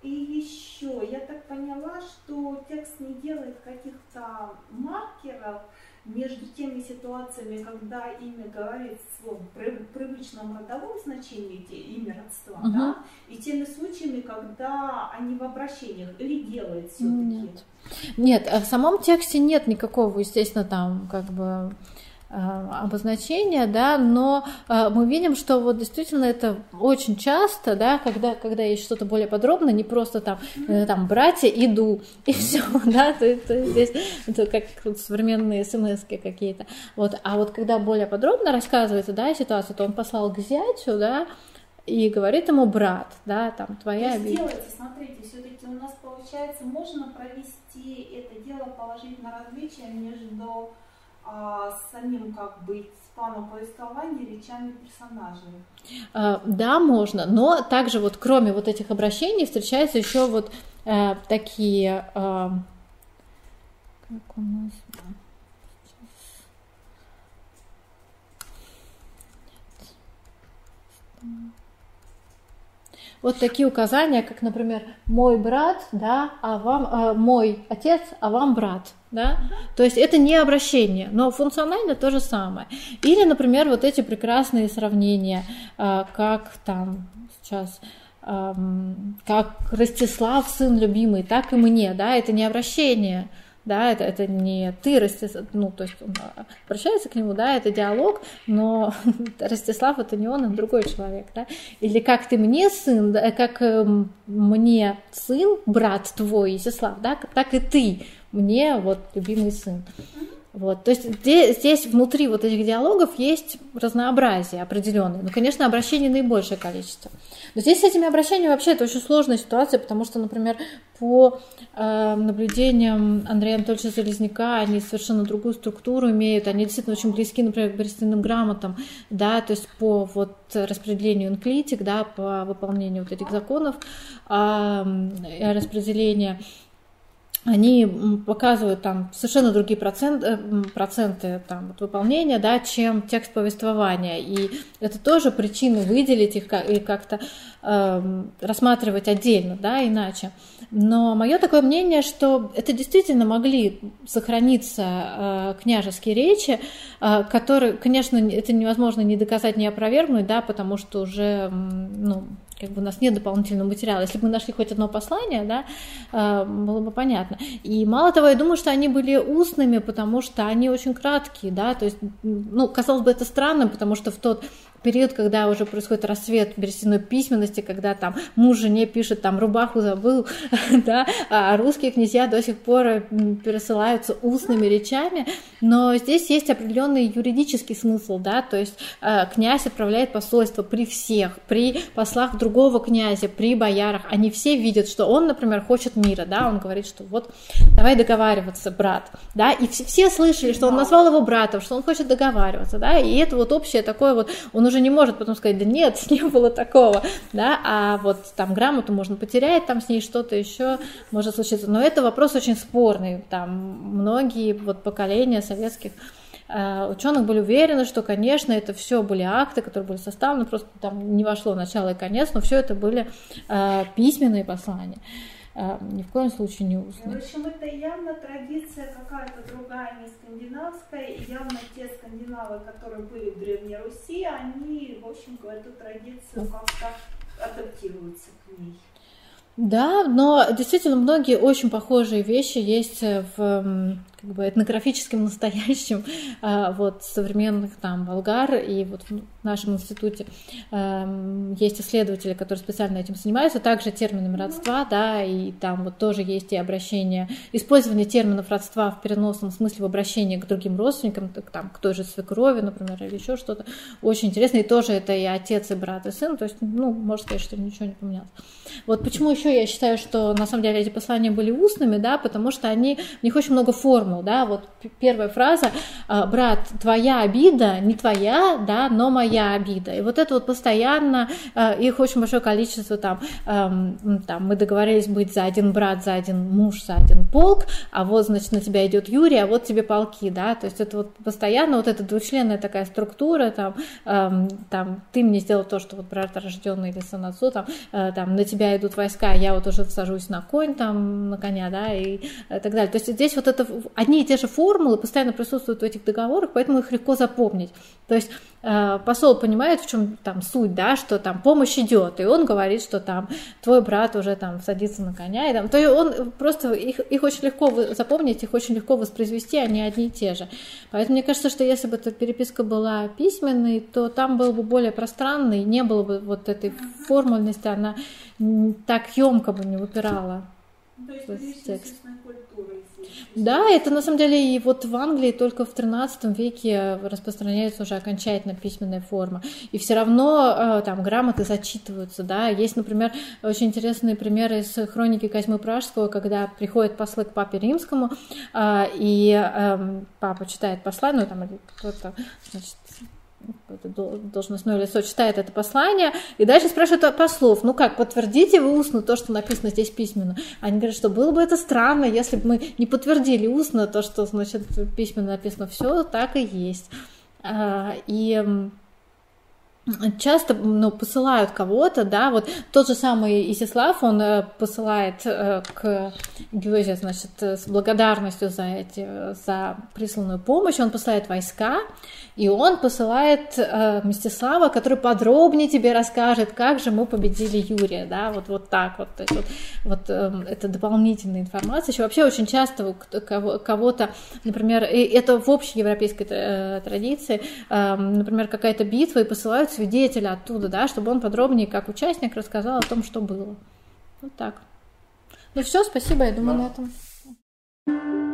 И еще, я так поняла, что текст не делает каких-то маркеров, между теми ситуациями, когда имя говорит в привычном родовом значении, имя родства, угу. да, и теми случаями, когда они в обращениях или делает все-таки.
Нет. Нет, а в самом тексте нет никакого, естественно, там как бы обозначения, да, но э, мы видим, что вот действительно это очень часто, да, когда, когда есть что-то более подробно, не просто там, э, там братья, иду, и все, да, то, то здесь это как современные смс какие-то, вот, а вот когда более подробно рассказывается, да, ситуация, то он послал к зятю, да, и говорит ему брат, да, там твоя
обида. Делайте, смотрите, все-таки у нас получается, можно провести это дело, положить на различие между а, самим как бы планом повествования речами персонажей.
А, да, можно, но также вот кроме вот этих обращений встречаются еще вот э, такие, э, как у нас, вот такие указания, как, например, мой брат, да, а вам э, мой отец, а вам брат, да. То есть это не обращение, но функционально то же самое. Или, например, вот эти прекрасные сравнения, э, как там сейчас как Ростислав, сын любимый, так и мне, да, это не обращение, да, это, это не ты, Ростислав, ну, то есть он обращается к нему, да, это диалог, но Ростислав это не он, а другой человек, да, или как ты мне сын, да, как э, мне сын, брат твой, Изяслав, да, так и ты мне вот любимый сын. Вот, то есть здесь, здесь внутри вот этих диалогов есть разнообразие определенное. Ну, конечно, обращений наибольшее количество. Но здесь с этими обращениями вообще это очень сложная ситуация, потому что, например, по э, наблюдениям Андрея Анатольевича Залезняка, они совершенно другую структуру имеют, они действительно очень близки, например, к берестяным грамотам, да, то есть по вот распределению инклитик, да, по выполнению вот этих законов э, распределения они показывают там совершенно другие процент, э, проценты там, вот, выполнения, да, чем текст повествования. И это тоже причина выделить их и как-то э, рассматривать отдельно, да, иначе. Но мое такое мнение, что это действительно могли сохраниться э, княжеские речи, э, которые, конечно, это невозможно ни доказать, ни опровергнуть, да, потому что уже ну, как бы у нас нет дополнительного материала. Если бы мы нашли хоть одно послание, да, э, было бы понятно. И мало того, я думаю, что они были устными, потому что они очень краткие, да, то есть, ну, казалось бы, это странно, потому что в тот период, когда уже происходит рассвет берестяной письменности, когда там муж жене пишет, там рубаху забыл, да, а русские князья до сих пор пересылаются устными речами, но здесь есть определенный юридический смысл, да, то есть э, князь отправляет посольство при всех, при послах другого князя, при боярах, они все видят, что он, например, хочет мира, да, он говорит, что вот давай договариваться, брат, да, и все, все слышали, что он назвал его братом, что он хочет договариваться, да, и это вот общее такое вот, он уже уже не может потом сказать, да нет, не было такого, да, а вот там грамоту можно потерять, там с ней что-то еще может случиться. Но это вопрос очень спорный, там многие вот поколения советских э, ученых были уверены, что, конечно, это все были акты, которые были составлены, просто там не вошло начало и конец, но все это были э, письменные послания. А, ни в коем случае не устный.
В общем, это явно традиция какая-то другая, не скандинавская, и явно те скандинавы, которые были в Древней Руси, они, в общем, эту традицию как-то адаптируются к ней.
Да, но действительно многие очень похожие вещи есть в как бы этнографическим настоящим а, вот современных там болгар. И вот в нашем институте эм, есть исследователи, которые специально этим занимаются, также терминами родства, да, и там вот тоже есть и обращение, использование терминов родства в переносном смысле в обращении к другим родственникам, там, к той же свекрови, например, или еще что-то, очень интересно, и тоже это и отец, и брат, и сын, то есть, ну, можно сказать, что ничего не поменялось. Вот почему еще я считаю, что на самом деле эти послания были устными, да, потому что они, в них очень много форм, формул, да, вот первая фраза, а, брат, твоя обида не твоя, да, но моя обида. И вот это вот постоянно, а, их очень большое количество там, там мы договорились быть за один брат, за один муж, за один полк, а вот, значит, на тебя идет Юрий, а вот тебе полки, да, то есть это вот постоянно вот эта двучленная такая структура, там, там ты мне сделал то, что вот брат рожденный или сын отцу, там, э, там на тебя идут войска, я вот уже сажусь на конь, там, на коня, да, и так далее. То есть здесь вот это одни и те же формулы постоянно присутствуют в этих договорах, поэтому их легко запомнить. То есть э, посол понимает, в чем там суть, да, что там помощь идет, и он говорит, что там твой брат уже там садится на коня, и там, то есть он просто их, их очень легко запомнить, их очень легко воспроизвести, они одни и те же. Поэтому мне кажется, что если бы эта переписка была письменной, то там был бы более пространный, не было бы вот этой формульности, она так емко бы не выпирала.
То есть текст.
Да, это на самом деле и вот в Англии только в 13 веке распространяется уже окончательно письменная форма. И все равно э, там грамоты зачитываются, да. Есть, например, очень интересные примеры из хроники Козьмы Пражского, когда приходят послы к папе римскому, э, и эм, папа читает послание, ну там кто-то, значит, должностное лицо читает это послание, и дальше спрашивают послов, ну как, подтвердите вы устно то, что написано здесь письменно? Они говорят, что было бы это странно, если бы мы не подтвердили устно то, что, значит, письменно написано. Все так и есть. А, и часто ну, посылают кого-то, да, вот тот же самый Исислав, он э, посылает э, к Гёзе, значит, с благодарностью за эти, за присланную помощь, он посылает войска, и он посылает э, Мстислава, который подробнее тебе расскажет, как же мы победили Юрия, да, вот, вот так вот, то есть вот, вот э, это дополнительная информация, еще вообще очень часто кого-то, например, и это в общей европейской э, традиции, э, например, какая-то битва, и посылают свидетеля оттуда, да, чтобы он подробнее, как участник, рассказал о том, что было. Вот так. Ну все, спасибо, я думаю, на этом.